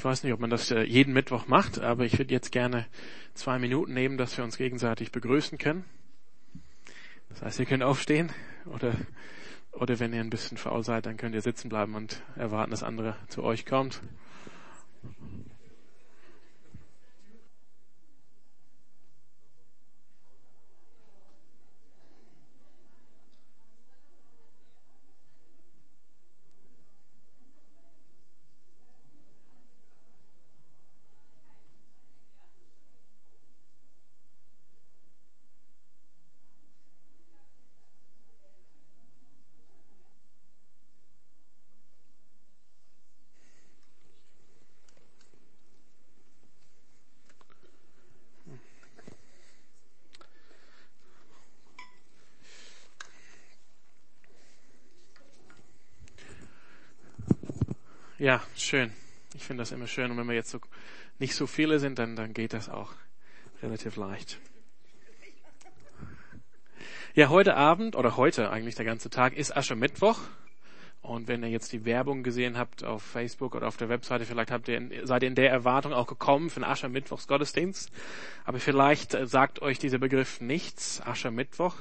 Ich weiß nicht, ob man das äh, jeden Mittwoch macht, aber ich würde jetzt gerne zwei Minuten nehmen, dass wir uns gegenseitig begrüßen können. Das heißt, ihr könnt aufstehen oder, oder wenn ihr ein bisschen faul seid, dann könnt ihr sitzen bleiben und erwarten, dass andere zu euch kommt. Ja, schön. Ich finde das immer schön. Und wenn wir jetzt so nicht so viele sind, dann, dann geht das auch relativ leicht. Ja, heute Abend oder heute eigentlich der ganze Tag ist Aschermittwoch. Und wenn ihr jetzt die Werbung gesehen habt auf Facebook oder auf der Webseite, vielleicht habt ihr, seid ihr in der Erwartung auch gekommen für den Aschermittwochs Gottesdienst. Aber vielleicht äh, sagt euch dieser Begriff nichts, Aschermittwoch.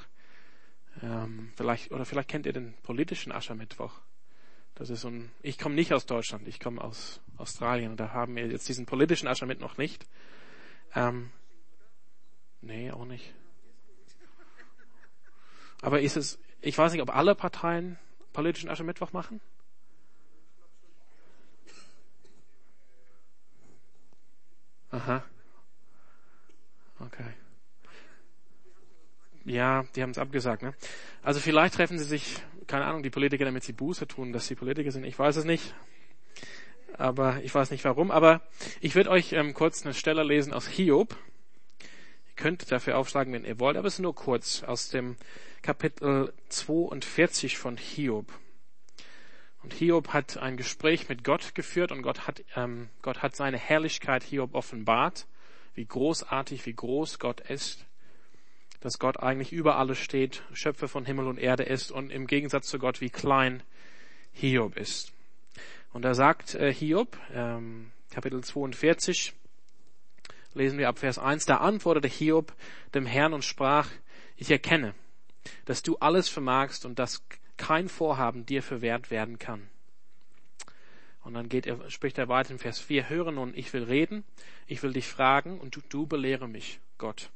Ähm, vielleicht, oder vielleicht kennt ihr den politischen Aschermittwoch. Das ist so ein, ich komme nicht aus Deutschland, ich komme aus Australien. Da haben wir jetzt diesen politischen Aschermitt noch nicht. Ähm, nee, auch nicht. Aber ist es, ich weiß nicht, ob alle Parteien politischen Aschermittwoch machen? Aha. Okay. Ja, die haben es abgesagt. Ne? Also vielleicht treffen sie sich, keine Ahnung, die Politiker, damit sie Buße tun, dass sie Politiker sind. Ich weiß es nicht. Aber ich weiß nicht warum. Aber ich würde euch ähm, kurz eine Stelle lesen aus Hiob. Ihr könnt dafür aufschlagen, wenn ihr wollt, aber es ist nur kurz aus dem Kapitel 42 von Hiob. Und Hiob hat ein Gespräch mit Gott geführt und Gott hat, ähm, Gott hat seine Herrlichkeit Hiob offenbart, wie großartig, wie groß Gott ist dass Gott eigentlich über alles steht, Schöpfer von Himmel und Erde ist und im Gegensatz zu Gott wie klein Hiob ist. Und da sagt äh, Hiob, ähm, Kapitel 42, lesen wir ab Vers 1, da antwortete Hiob dem Herrn und sprach, ich erkenne, dass du alles vermagst und dass kein Vorhaben dir verwehrt werden kann. Und dann geht er, spricht er weiter in Vers 4, höre nun, ich will reden, ich will dich fragen und du, du belehre mich, Gott.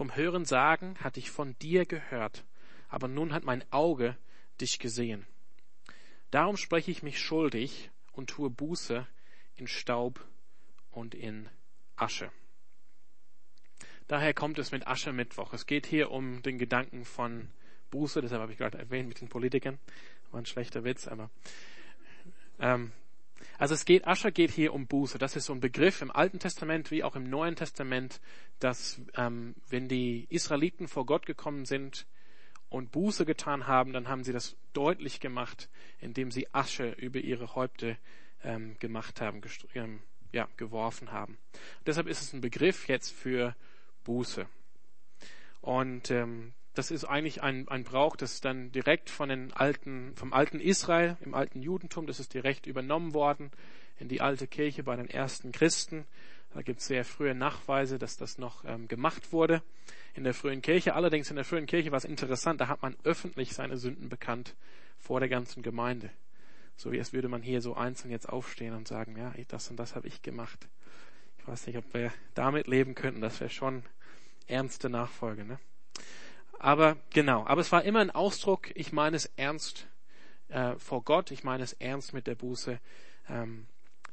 Vom Hören sagen hatte ich von dir gehört, aber nun hat mein Auge dich gesehen. Darum spreche ich mich schuldig und tue Buße in Staub und in Asche. Daher kommt es mit Asche Mittwoch. Es geht hier um den Gedanken von Buße, deshalb habe ich gerade erwähnt mit den Politikern. War ein schlechter Witz, aber ähm, also es geht, Ascher geht hier um Buße. Das ist so ein Begriff im Alten Testament wie auch im Neuen Testament, dass ähm, wenn die Israeliten vor Gott gekommen sind und Buße getan haben, dann haben sie das deutlich gemacht, indem sie Asche über ihre Häupte ähm, gemacht haben, ähm, ja, geworfen haben. Deshalb ist es ein Begriff jetzt für Buße. Und ähm, das ist eigentlich ein, ein Brauch, das dann direkt von den alten, vom alten Israel, im alten Judentum, das ist direkt übernommen worden in die alte Kirche bei den ersten Christen. Da gibt es sehr frühe Nachweise, dass das noch ähm, gemacht wurde in der frühen Kirche. Allerdings in der frühen Kirche war es interessant, da hat man öffentlich seine Sünden bekannt vor der ganzen Gemeinde. So wie es würde man hier so einzeln jetzt aufstehen und sagen, ja, das und das habe ich gemacht. Ich weiß nicht, ob wir damit leben könnten. Das wäre schon ernste Nachfolge. Ne? Aber genau, aber es war immer ein Ausdruck, ich meine es ernst äh, vor Gott, ich meine es ernst mit der Buße, ähm,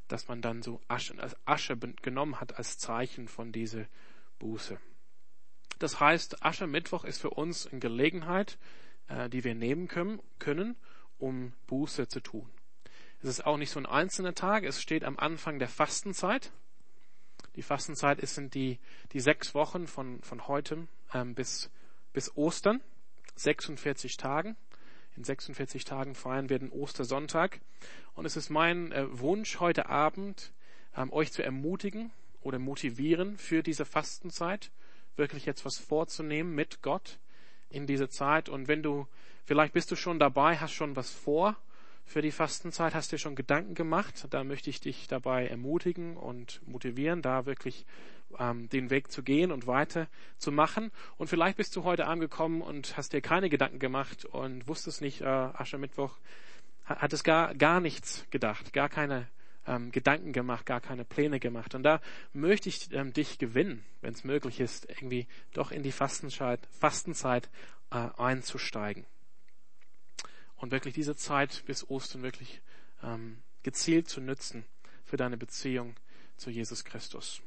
dass man dann so Asche, Asche genommen hat als Zeichen von dieser Buße. Das heißt, Aschermittwoch ist für uns eine Gelegenheit, äh, die wir nehmen können, können, um Buße zu tun. Es ist auch nicht so ein einzelner Tag, es steht am Anfang der Fastenzeit. Die Fastenzeit sind die, die sechs Wochen von, von heute ähm, bis bis Ostern, 46 Tagen. In 46 Tagen feiern wir den Ostersonntag. Und es ist mein äh, Wunsch heute Abend, ähm, euch zu ermutigen oder motivieren für diese Fastenzeit, wirklich jetzt was vorzunehmen mit Gott in dieser Zeit. Und wenn du, vielleicht bist du schon dabei, hast schon was vor für die Fastenzeit? Hast du dir schon Gedanken gemacht? Da möchte ich dich dabei ermutigen und motivieren, da wirklich ähm, den Weg zu gehen und weiter zu machen. Und vielleicht bist du heute angekommen und hast dir keine Gedanken gemacht und wusstest nicht, äh, Aschermittwoch, hat es gar, gar nichts gedacht, gar keine ähm, Gedanken gemacht, gar keine Pläne gemacht. Und da möchte ich ähm, dich gewinnen, wenn es möglich ist, irgendwie doch in die Fastenzeit, Fastenzeit äh, einzusteigen. Und wirklich diese Zeit bis Ostern wirklich ähm, gezielt zu nützen für deine Beziehung zu Jesus Christus.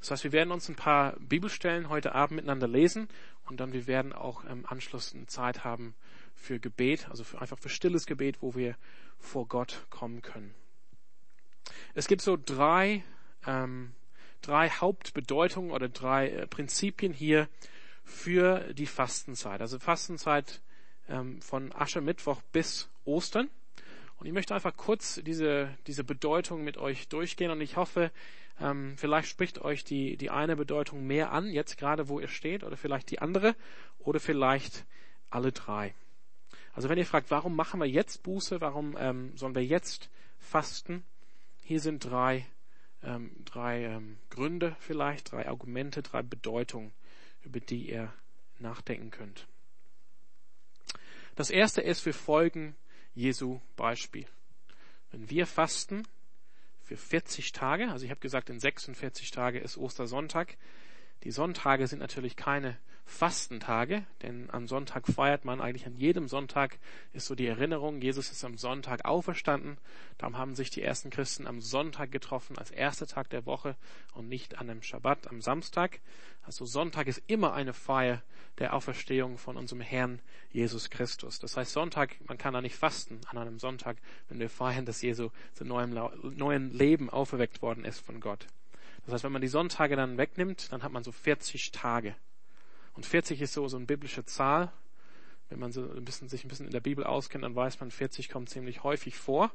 Das heißt, wir werden uns ein paar Bibelstellen heute Abend miteinander lesen und dann wir werden auch im Anschluss eine Zeit haben für Gebet, also für, einfach für stilles Gebet, wo wir vor Gott kommen können. Es gibt so drei, ähm, drei Hauptbedeutungen oder drei äh, Prinzipien hier für die Fastenzeit. Also Fastenzeit ähm, von Aschermittwoch bis Ostern. Und ich möchte einfach kurz diese, diese Bedeutung mit euch durchgehen und ich hoffe, ähm, vielleicht spricht euch die, die eine Bedeutung mehr an, jetzt gerade wo ihr steht, oder vielleicht die andere, oder vielleicht alle drei. Also wenn ihr fragt, warum machen wir jetzt Buße, warum ähm, sollen wir jetzt fasten, hier sind drei, ähm, drei ähm, Gründe vielleicht, drei Argumente, drei Bedeutungen, über die ihr nachdenken könnt. Das erste ist, wir folgen Jesu Beispiel. Wenn wir fasten, für 40 Tage. Also ich habe gesagt, in 46 Tage ist Ostersonntag. Die Sonntage sind natürlich keine Fastentage, denn am Sonntag feiert man eigentlich an jedem Sonntag ist so die Erinnerung, Jesus ist am Sonntag auferstanden. Darum haben sich die ersten Christen am Sonntag getroffen als erster Tag der Woche und nicht an einem Schabbat am Samstag. Also Sonntag ist immer eine Feier der Auferstehung von unserem Herrn Jesus Christus. Das heißt Sonntag, man kann da nicht fasten an einem Sonntag, wenn wir feiern, dass Jesus zu neuem, neuen Leben auferweckt worden ist von Gott. Das heißt, wenn man die Sonntage dann wegnimmt, dann hat man so 40 Tage. Und 40 ist so, so eine biblische Zahl. Wenn man so ein bisschen, sich ein bisschen in der Bibel auskennt, dann weiß man, 40 kommt ziemlich häufig vor.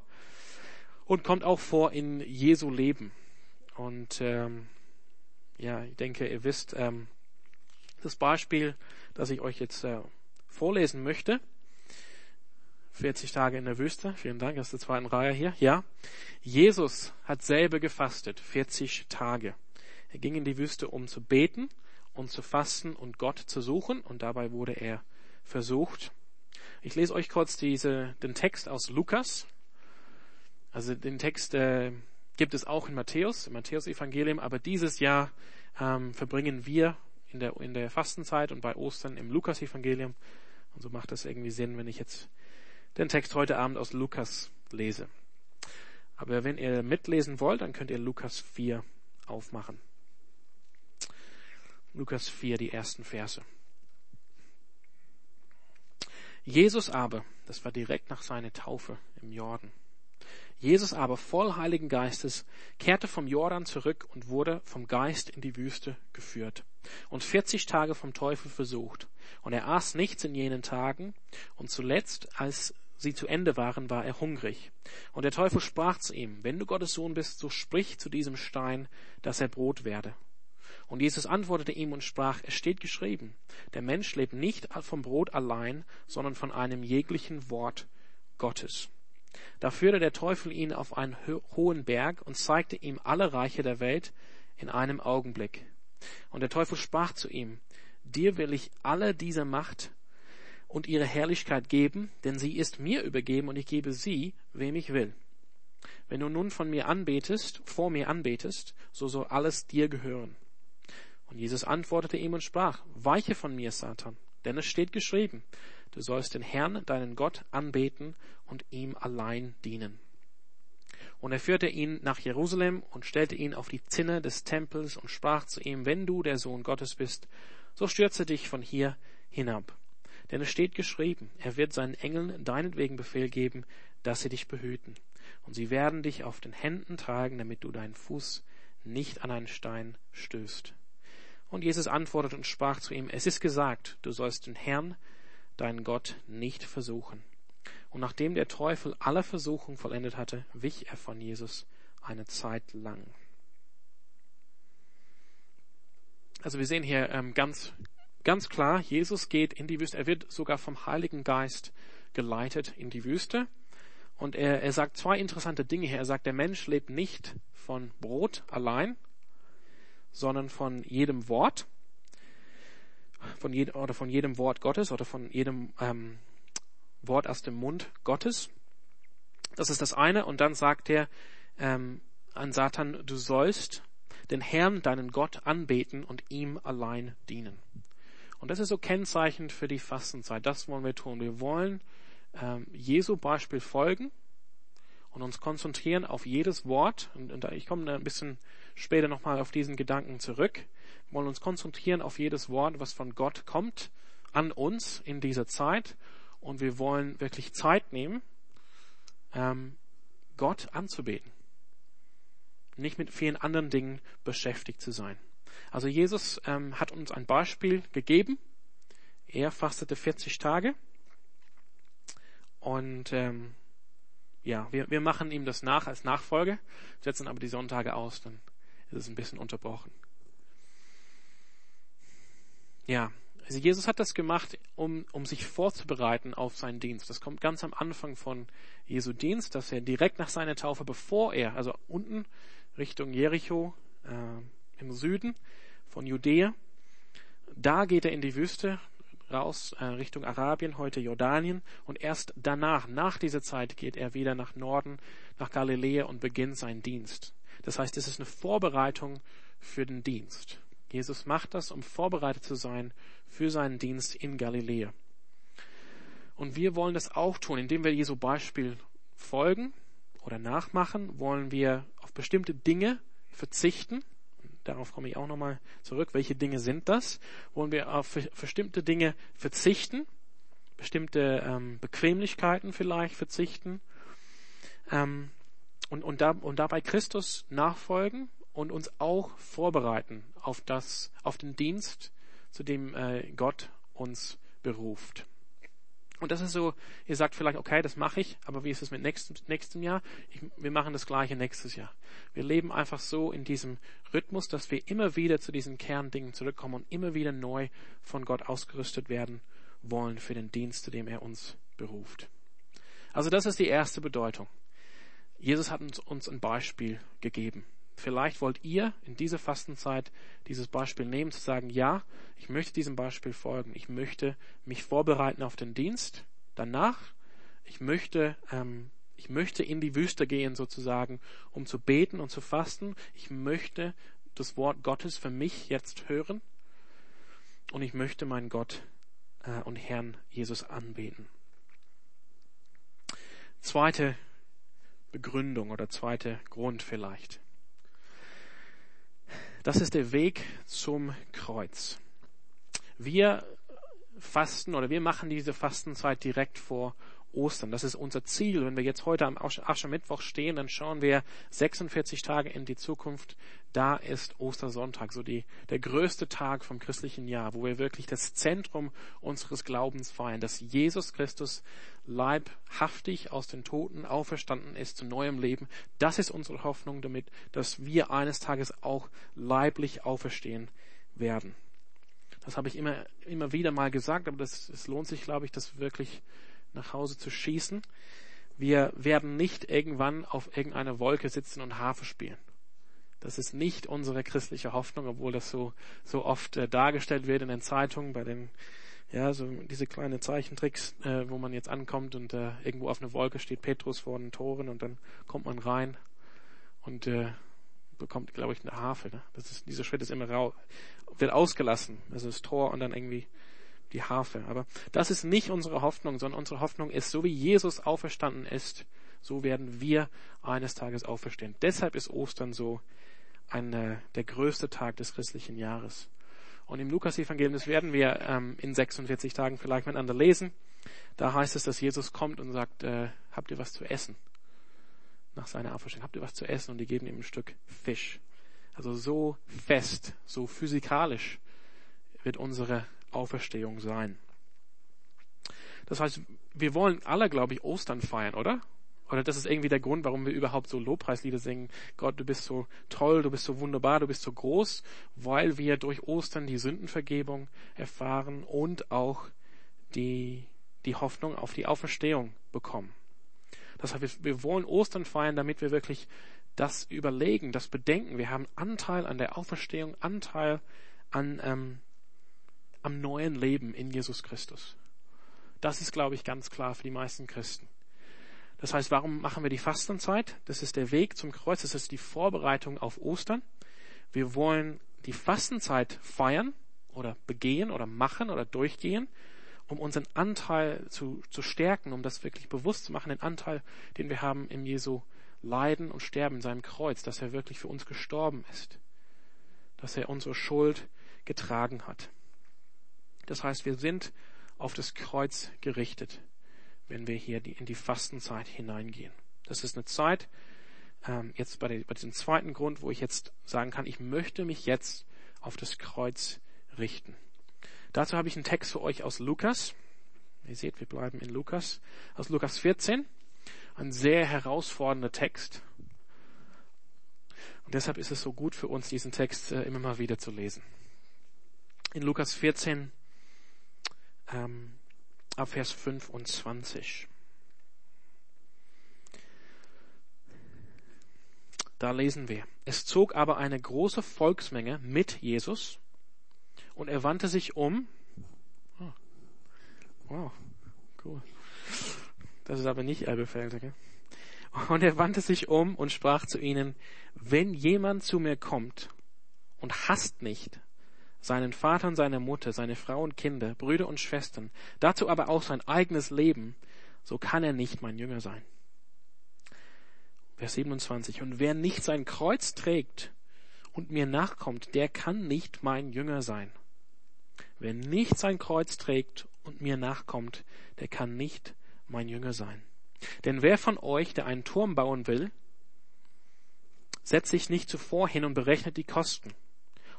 Und kommt auch vor in Jesu Leben. Und ähm, ja, ich denke, ihr wisst, ähm, das Beispiel, das ich euch jetzt äh, vorlesen möchte. 40 Tage in der Wüste. Vielen Dank, das ist der zweiten Reihe hier. Ja. Jesus hat selber gefastet. 40 Tage. Er ging in die Wüste, um zu beten und zu fasten und Gott zu suchen und dabei wurde er versucht. Ich lese euch kurz diese, den Text aus Lukas. Also den Text äh, gibt es auch in Matthäus, im Matthäus-Evangelium, aber dieses Jahr ähm, verbringen wir in der, in der Fastenzeit und bei Ostern im Lukas-Evangelium. Und so macht das irgendwie Sinn, wenn ich jetzt den Text heute Abend aus Lukas lese. Aber wenn ihr mitlesen wollt, dann könnt ihr Lukas 4 aufmachen. Lukas 4, die ersten Verse. Jesus aber, das war direkt nach seiner Taufe im Jordan. Jesus aber voll Heiligen Geistes kehrte vom Jordan zurück und wurde vom Geist in die Wüste geführt und 40 Tage vom Teufel versucht. Und er aß nichts in jenen Tagen und zuletzt, als sie zu Ende waren, war er hungrig. Und der Teufel sprach zu ihm, wenn du Gottes Sohn bist, so sprich zu diesem Stein, dass er Brot werde. Und Jesus antwortete ihm und sprach, es steht geschrieben, der Mensch lebt nicht vom Brot allein, sondern von einem jeglichen Wort Gottes. Da führte der Teufel ihn auf einen hohen Berg und zeigte ihm alle Reiche der Welt in einem Augenblick. Und der Teufel sprach zu ihm, dir will ich alle diese Macht und ihre Herrlichkeit geben, denn sie ist mir übergeben und ich gebe sie, wem ich will. Wenn du nun von mir anbetest, vor mir anbetest, so soll alles dir gehören. Und Jesus antwortete ihm und sprach, weiche von mir, Satan, denn es steht geschrieben, du sollst den Herrn, deinen Gott, anbeten und ihm allein dienen. Und er führte ihn nach Jerusalem und stellte ihn auf die Zinne des Tempels und sprach zu ihm, wenn du der Sohn Gottes bist, so stürze dich von hier hinab. Denn es steht geschrieben, er wird seinen Engeln deinetwegen Befehl geben, dass sie dich behüten. Und sie werden dich auf den Händen tragen, damit du deinen Fuß nicht an einen Stein stößt. Und Jesus antwortete und sprach zu ihm, es ist gesagt, du sollst den Herrn, deinen Gott, nicht versuchen. Und nachdem der Teufel alle Versuchung vollendet hatte, wich er von Jesus eine Zeit lang. Also wir sehen hier ähm, ganz ganz klar, Jesus geht in die Wüste. Er wird sogar vom Heiligen Geist geleitet in die Wüste. Und er, er sagt zwei interessante Dinge hier. Er sagt, der Mensch lebt nicht von Brot allein, sondern von jedem Wort, von jedem, oder von jedem Wort Gottes oder von jedem ähm, Wort aus dem Mund Gottes. Das ist das eine. Und dann sagt er ähm, an Satan, du sollst den Herrn, deinen Gott, anbeten und ihm allein dienen. Und das ist so kennzeichnend für die Fastenzeit. Das wollen wir tun. Wir wollen ähm, Jesu Beispiel folgen und uns konzentrieren auf jedes Wort. Und, und ich komme ein bisschen später nochmal auf diesen Gedanken zurück. Wir wollen uns konzentrieren auf jedes Wort, was von Gott kommt, an uns in dieser Zeit. Und wir wollen wirklich Zeit nehmen, ähm, Gott anzubeten. Nicht mit vielen anderen Dingen beschäftigt zu sein. Also Jesus ähm, hat uns ein Beispiel gegeben. Er fastete 40 Tage. Und ähm, ja, wir, wir machen ihm das nach als Nachfolge, setzen aber die Sonntage aus, dann ist es ein bisschen unterbrochen. Ja, also Jesus hat das gemacht, um, um sich vorzubereiten auf seinen Dienst. Das kommt ganz am Anfang von Jesu Dienst, dass er direkt nach seiner Taufe, bevor er, also unten Richtung Jericho äh, im Süden von Judäa, da geht er in die Wüste raus äh, Richtung Arabien, heute Jordanien, und erst danach, nach dieser Zeit, geht er wieder nach Norden, nach Galiläa und beginnt seinen Dienst. Das heißt, es ist eine Vorbereitung für den Dienst. Jesus macht das, um vorbereitet zu sein für seinen Dienst in Galiläa. Und wir wollen das auch tun, indem wir Jesu Beispiel folgen oder nachmachen, wollen wir auf bestimmte Dinge verzichten. Darauf komme ich auch nochmal zurück. Welche Dinge sind das? Wollen wir auf bestimmte Dinge verzichten? Bestimmte ähm, Bequemlichkeiten vielleicht verzichten? Ähm, und, und, da, und dabei Christus nachfolgen und uns auch vorbereiten auf das, auf den Dienst, zu dem äh, Gott uns beruft. Und das ist so, ihr sagt vielleicht, okay, das mache ich, aber wie ist es mit nächstem, nächstem Jahr? Ich, wir machen das gleiche nächstes Jahr. Wir leben einfach so in diesem Rhythmus, dass wir immer wieder zu diesen Kerndingen zurückkommen und immer wieder neu von Gott ausgerüstet werden wollen für den Dienst, zu dem er uns beruft. Also das ist die erste Bedeutung. Jesus hat uns, uns ein Beispiel gegeben. Vielleicht wollt ihr in dieser Fastenzeit dieses Beispiel nehmen, zu sagen, ja, ich möchte diesem Beispiel folgen. Ich möchte mich vorbereiten auf den Dienst. Danach, ich möchte, ähm, ich möchte in die Wüste gehen sozusagen, um zu beten und zu fasten. Ich möchte das Wort Gottes für mich jetzt hören. Und ich möchte meinen Gott äh, und Herrn Jesus anbeten. Zweite Begründung oder zweite Grund vielleicht. Das ist der Weg zum Kreuz. Wir fasten oder wir machen diese Fastenzeit direkt vor Ostern. Das ist unser Ziel. Wenn wir jetzt heute am Aschermittwoch stehen, dann schauen wir 46 Tage in die Zukunft. Da ist Ostersonntag, so die, der größte Tag vom christlichen Jahr, wo wir wirklich das Zentrum unseres Glaubens feiern, dass Jesus Christus leibhaftig aus den Toten auferstanden ist zu neuem Leben. Das ist unsere Hoffnung damit, dass wir eines Tages auch leiblich auferstehen werden. Das habe ich immer, immer wieder mal gesagt, aber das, es lohnt sich, glaube ich, das wirklich nach Hause zu schießen. Wir werden nicht irgendwann auf irgendeiner Wolke sitzen und Harfe spielen. Das ist nicht unsere christliche Hoffnung, obwohl das so, so oft äh, dargestellt wird in den Zeitungen, bei den, ja, so diese kleinen Zeichentricks, äh, wo man jetzt ankommt und äh, irgendwo auf einer Wolke steht Petrus vor den Toren und dann kommt man rein und äh, bekommt, glaube ich, eine Harfe. Ne? Das ist, dieser Schritt ist immer rau, wird ausgelassen. Also das Tor und dann irgendwie die Harfe. Aber das ist nicht unsere Hoffnung, sondern unsere Hoffnung ist, so wie Jesus auferstanden ist, so werden wir eines Tages auferstehen. Deshalb ist Ostern so ein, äh, der größte Tag des christlichen Jahres. Und im Lukas-Evangelium, das werden wir ähm, in 46 Tagen vielleicht miteinander lesen, da heißt es, dass Jesus kommt und sagt, äh, habt ihr was zu essen? Nach seiner Auferstehung, habt ihr was zu essen? Und die geben ihm ein Stück Fisch. Also so fest, so physikalisch wird unsere Auferstehung sein. Das heißt, wir wollen alle, glaube ich, Ostern feiern, oder? Oder das ist irgendwie der Grund, warum wir überhaupt so Lobpreislieder singen. Gott, du bist so toll, du bist so wunderbar, du bist so groß, weil wir durch Ostern die Sündenvergebung erfahren und auch die, die Hoffnung auf die Auferstehung bekommen. Das heißt, wir, wir wollen Ostern feiern, damit wir wirklich das überlegen, das bedenken. Wir haben Anteil an der Auferstehung, Anteil an, ähm, am neuen Leben in Jesus Christus. Das ist, glaube ich, ganz klar für die meisten Christen. Das heißt, warum machen wir die Fastenzeit? Das ist der Weg zum Kreuz, das ist die Vorbereitung auf Ostern. Wir wollen die Fastenzeit feiern oder begehen oder machen oder durchgehen, um unseren Anteil zu, zu stärken, um das wirklich bewusst zu machen, den Anteil, den wir haben im Jesu Leiden und Sterben in seinem Kreuz, dass er wirklich für uns gestorben ist, dass er unsere Schuld getragen hat. Das heißt, wir sind auf das Kreuz gerichtet wenn wir hier die, in die Fastenzeit hineingehen. Das ist eine Zeit, ähm, jetzt bei, den, bei diesem zweiten Grund, wo ich jetzt sagen kann, ich möchte mich jetzt auf das Kreuz richten. Dazu habe ich einen Text für euch aus Lukas. Ihr seht, wir bleiben in Lukas. Aus Lukas 14. Ein sehr herausfordernder Text. Und deshalb ist es so gut für uns, diesen Text äh, immer mal wieder zu lesen. In Lukas 14 ähm, ab Vers 25. Da lesen wir, es zog aber eine große Volksmenge mit Jesus und er wandte sich um. Oh, wow, cool. Das ist aber nicht Elbefelder, gell? Und er wandte sich um und sprach zu ihnen, wenn jemand zu mir kommt und hasst nicht seinen Vater und seine Mutter, seine Frau und Kinder, Brüder und Schwestern, dazu aber auch sein eigenes Leben, so kann er nicht mein Jünger sein. Vers 27. Und wer nicht sein Kreuz trägt und mir nachkommt, der kann nicht mein Jünger sein. Wer nicht sein Kreuz trägt und mir nachkommt, der kann nicht mein Jünger sein. Denn wer von euch, der einen Turm bauen will, setzt sich nicht zuvor hin und berechnet die Kosten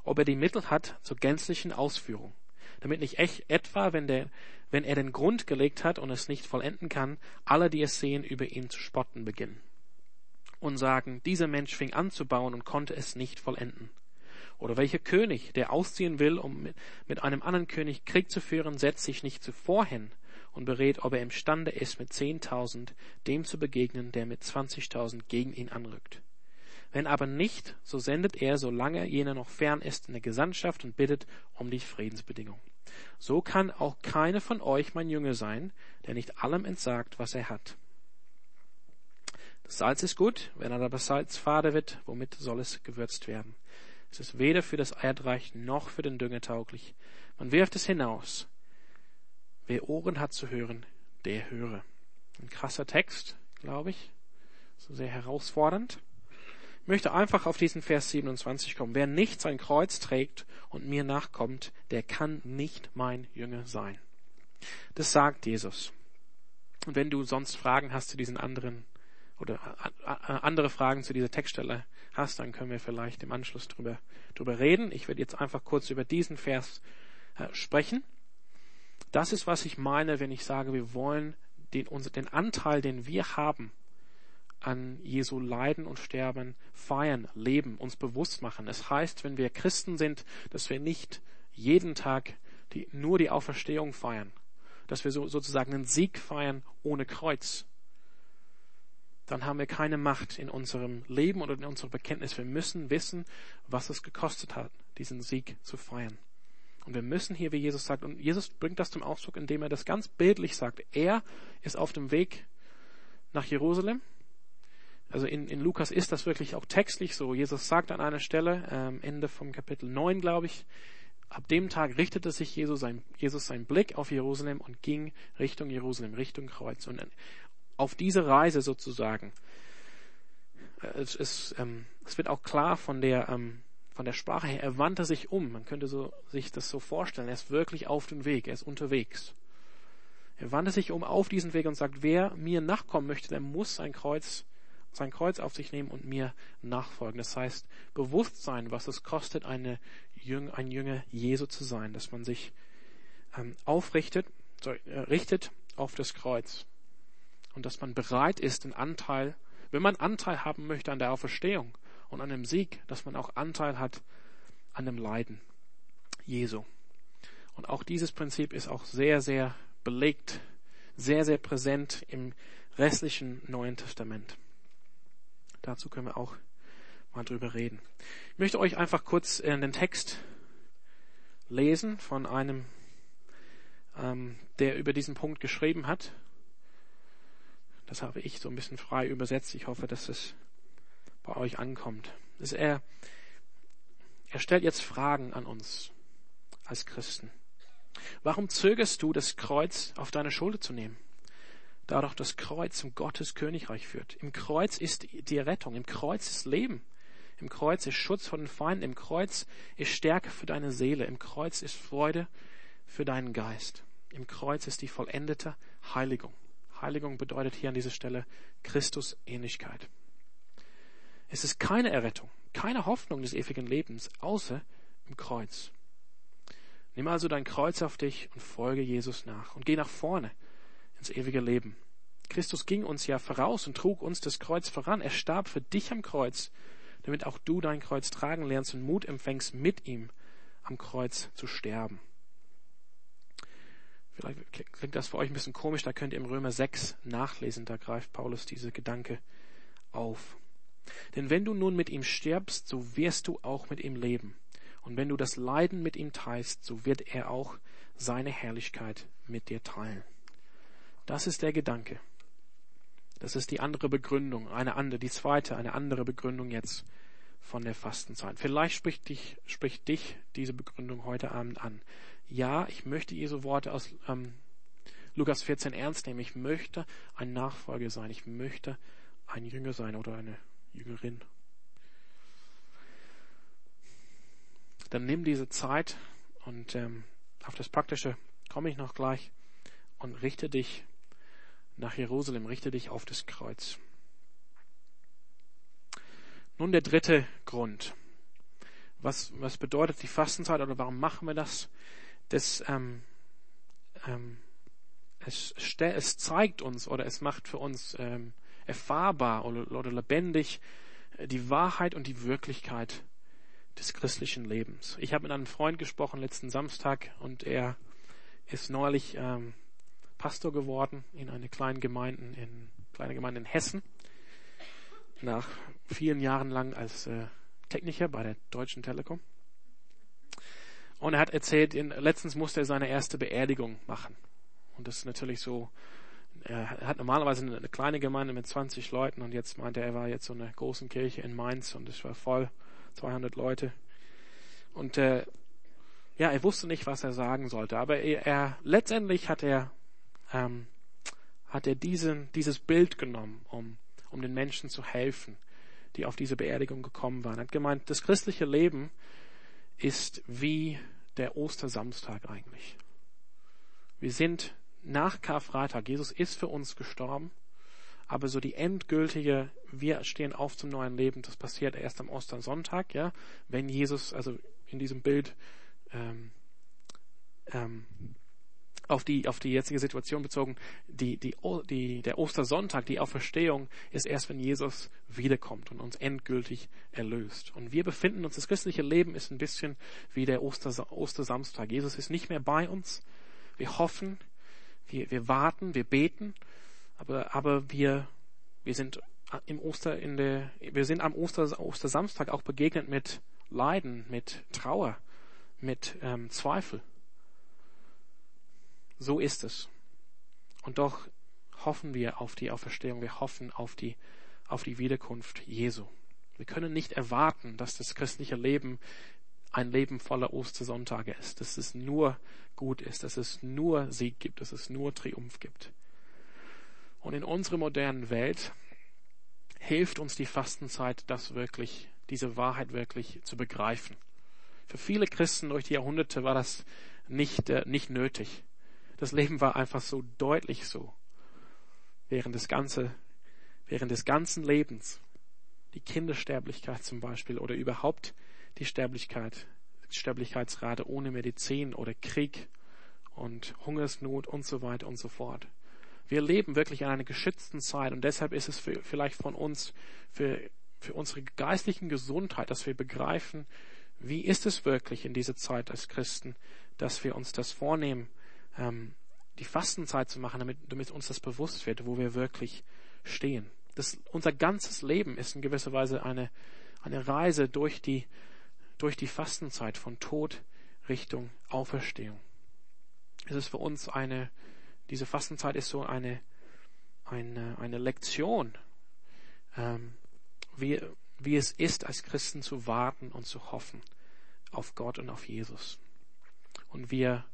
ob er die Mittel hat zur gänzlichen Ausführung, damit nicht echt etwa, wenn, der, wenn er den Grund gelegt hat und es nicht vollenden kann, alle, die es sehen, über ihn zu spotten beginnen und sagen, dieser Mensch fing an zu bauen und konnte es nicht vollenden. Oder welcher König, der ausziehen will, um mit, einem anderen König Krieg zu führen, setzt sich nicht zuvor hin und berät, ob er imstande ist, mit zehntausend dem zu begegnen, der mit zwanzigtausend gegen ihn anrückt. Wenn aber nicht, so sendet er, solange jener noch fern ist, eine Gesandtschaft und bittet um die Friedensbedingung. So kann auch keine von euch mein Junge sein, der nicht allem entsagt, was er hat. Das Salz ist gut, wenn er aber Salz fade wird, womit soll es gewürzt werden? Es ist weder für das Erdreich noch für den Dünger tauglich. Man wirft es hinaus. Wer Ohren hat zu hören, der höre. Ein krasser Text, glaube ich. So sehr herausfordernd möchte einfach auf diesen Vers 27 kommen. Wer nicht sein Kreuz trägt und mir nachkommt, der kann nicht mein Jünger sein. Das sagt Jesus. Und wenn du sonst Fragen hast zu diesen anderen oder andere Fragen zu dieser Textstelle hast, dann können wir vielleicht im Anschluss drüber, drüber reden. Ich werde jetzt einfach kurz über diesen Vers äh, sprechen. Das ist, was ich meine, wenn ich sage, wir wollen den, den Anteil, den wir haben an Jesu Leiden und Sterben feiern, leben, uns bewusst machen. Es heißt, wenn wir Christen sind, dass wir nicht jeden Tag die, nur die Auferstehung feiern, dass wir so, sozusagen einen Sieg feiern ohne Kreuz. Dann haben wir keine Macht in unserem Leben oder in unserer Bekenntnis. Wir müssen wissen, was es gekostet hat, diesen Sieg zu feiern. Und wir müssen hier, wie Jesus sagt, und Jesus bringt das zum Ausdruck, indem er das ganz bildlich sagt. Er ist auf dem Weg nach Jerusalem also in, in Lukas ist das wirklich auch textlich so. Jesus sagt an einer Stelle, ähm, Ende vom Kapitel 9, glaube ich, ab dem Tag richtete sich Jesus sein, Jesus sein Blick auf Jerusalem und ging Richtung Jerusalem, Richtung Kreuz. Und auf diese Reise sozusagen, äh, es, es, ähm, es wird auch klar von der, ähm, von der Sprache her, er wandte sich um. Man könnte so, sich das so vorstellen. Er ist wirklich auf dem Weg, er ist unterwegs. Er wandte sich um auf diesen Weg und sagt, wer mir nachkommen möchte, der muss sein Kreuz sein Kreuz auf sich nehmen und mir nachfolgen. Das heißt, bewusst sein, was es kostet, eine Jüng, ein Jünger Jesu zu sein, dass man sich ähm, aufrichtet, sorry, äh, richtet auf das Kreuz und dass man bereit ist, den Anteil, wenn man Anteil haben möchte an der Auferstehung und an dem Sieg, dass man auch Anteil hat an dem Leiden Jesu. Und auch dieses Prinzip ist auch sehr, sehr belegt, sehr, sehr präsent im restlichen Neuen Testament. Dazu können wir auch mal drüber reden. Ich möchte euch einfach kurz in den Text lesen von einem, ähm, der über diesen Punkt geschrieben hat. Das habe ich so ein bisschen frei übersetzt. Ich hoffe, dass es bei euch ankommt. Dass er, er stellt jetzt Fragen an uns als Christen. Warum zögerst du, das Kreuz auf deine Schulter zu nehmen? Da doch das Kreuz zum Gottes Königreich führt. Im Kreuz ist die Rettung, im Kreuz ist Leben. Im Kreuz ist Schutz von den Feinden, im Kreuz ist Stärke für deine Seele, im Kreuz ist Freude für deinen Geist. Im Kreuz ist die vollendete Heiligung. Heiligung bedeutet hier an dieser Stelle Christus Ähnlichkeit. Es ist keine Errettung, keine Hoffnung des ewigen Lebens, außer im Kreuz. Nimm also dein Kreuz auf dich und folge Jesus nach und geh nach vorne ins ewige Leben. Christus ging uns ja voraus und trug uns das Kreuz voran. Er starb für dich am Kreuz, damit auch du dein Kreuz tragen lernst und Mut empfängst, mit ihm am Kreuz zu sterben. Vielleicht klingt das für euch ein bisschen komisch, da könnt ihr im Römer 6 nachlesen, da greift Paulus diese Gedanke auf. Denn wenn du nun mit ihm stirbst, so wirst du auch mit ihm leben. Und wenn du das Leiden mit ihm teilst, so wird er auch seine Herrlichkeit mit dir teilen. Das ist der Gedanke. Das ist die andere Begründung, eine andere, die zweite, eine andere Begründung jetzt von der Fastenzeit. Vielleicht spricht dich, spricht dich diese Begründung heute Abend an. Ja, ich möchte Jesu Worte aus ähm, Lukas 14 ernst nehmen. Ich möchte ein Nachfolger sein. Ich möchte ein Jünger sein oder eine Jüngerin. dann nimm diese Zeit und ähm, auf das Praktische komme ich noch gleich und richte dich nach Jerusalem, richte dich auf das Kreuz. Nun der dritte Grund. Was, was bedeutet die Fastenzeit oder warum machen wir das? Das ähm, ähm, es, es zeigt uns oder es macht für uns ähm, erfahrbar oder, oder lebendig äh, die Wahrheit und die Wirklichkeit des christlichen Lebens. Ich habe mit einem Freund gesprochen letzten Samstag und er ist neulich ähm, Pastor geworden in einer kleinen Gemeinde in kleine Gemeinde in Hessen. Nach vielen Jahren lang als äh, Techniker bei der Deutschen Telekom. Und er hat erzählt, in, letztens musste er seine erste Beerdigung machen. Und das ist natürlich so, er hat normalerweise eine, eine kleine Gemeinde mit 20 Leuten und jetzt meinte er, er war jetzt so eine große Kirche in Mainz und es war voll. 200 Leute. Und äh, ja, er wusste nicht, was er sagen sollte. Aber er, er letztendlich hat er ähm, hat er diesen, dieses Bild genommen, um um den Menschen zu helfen, die auf diese Beerdigung gekommen waren. Er hat gemeint, das christliche Leben ist wie der Ostersamstag eigentlich. Wir sind nach Karfreitag. Jesus ist für uns gestorben. Aber so die endgültige, wir stehen auf zum neuen Leben, das passiert erst am Ostersonntag, ja, wenn Jesus, also in diesem Bild, ähm, ähm, auf die, auf die jetzige Situation bezogen, die, die, die, der Ostersonntag, die Auferstehung ist erst, wenn Jesus wiederkommt und uns endgültig erlöst. Und wir befinden uns, das christliche Leben ist ein bisschen wie der Oster, Ostersamstag. Jesus ist nicht mehr bei uns. Wir hoffen, wir, wir warten, wir beten aber, aber wir, wir sind im Oster, in der, wir sind am Oster, Ostersamstag auch begegnet mit Leiden, mit Trauer, mit ähm, Zweifel. So ist es. Und doch hoffen wir auf die Auferstehung, wir hoffen auf die, auf die Wiederkunft Jesu. Wir können nicht erwarten, dass das christliche Leben ein Leben voller Ostersonntage ist, dass es nur gut ist, dass es nur Sieg gibt, dass es nur Triumph gibt. Und in unserer modernen Welt hilft uns die Fastenzeit, das wirklich, diese Wahrheit wirklich zu begreifen. Für viele Christen durch die Jahrhunderte war das nicht, äh, nicht nötig. Das Leben war einfach so deutlich so. Während des, ganze, während des ganzen Lebens. Die Kindersterblichkeit zum Beispiel oder überhaupt die Sterblichkeit, Sterblichkeitsrate ohne Medizin oder Krieg und Hungersnot und so weiter und so fort. wir leben wirklich in einer geschützten Zeit und deshalb ist es für, vielleicht von uns, für, für unsere geistlichen Gesundheit, dass wir begreifen, wie ist es wirklich in dieser Zeit als Christen, dass wir uns das vornehmen, ähm, die Fastenzeit zu machen, damit, damit uns das bewusst wird, wo wir wirklich stehen. Das, unser ganzes Leben ist in gewisser Weise eine, eine Reise durch die, durch die Fastenzeit von Tod Richtung Auferstehung. Es ist für uns eine, diese Fastenzeit ist so eine, eine, eine Lektion, ähm, wie, wie es ist, als Christen zu warten und zu hoffen auf Gott und auf Jesus. Und wir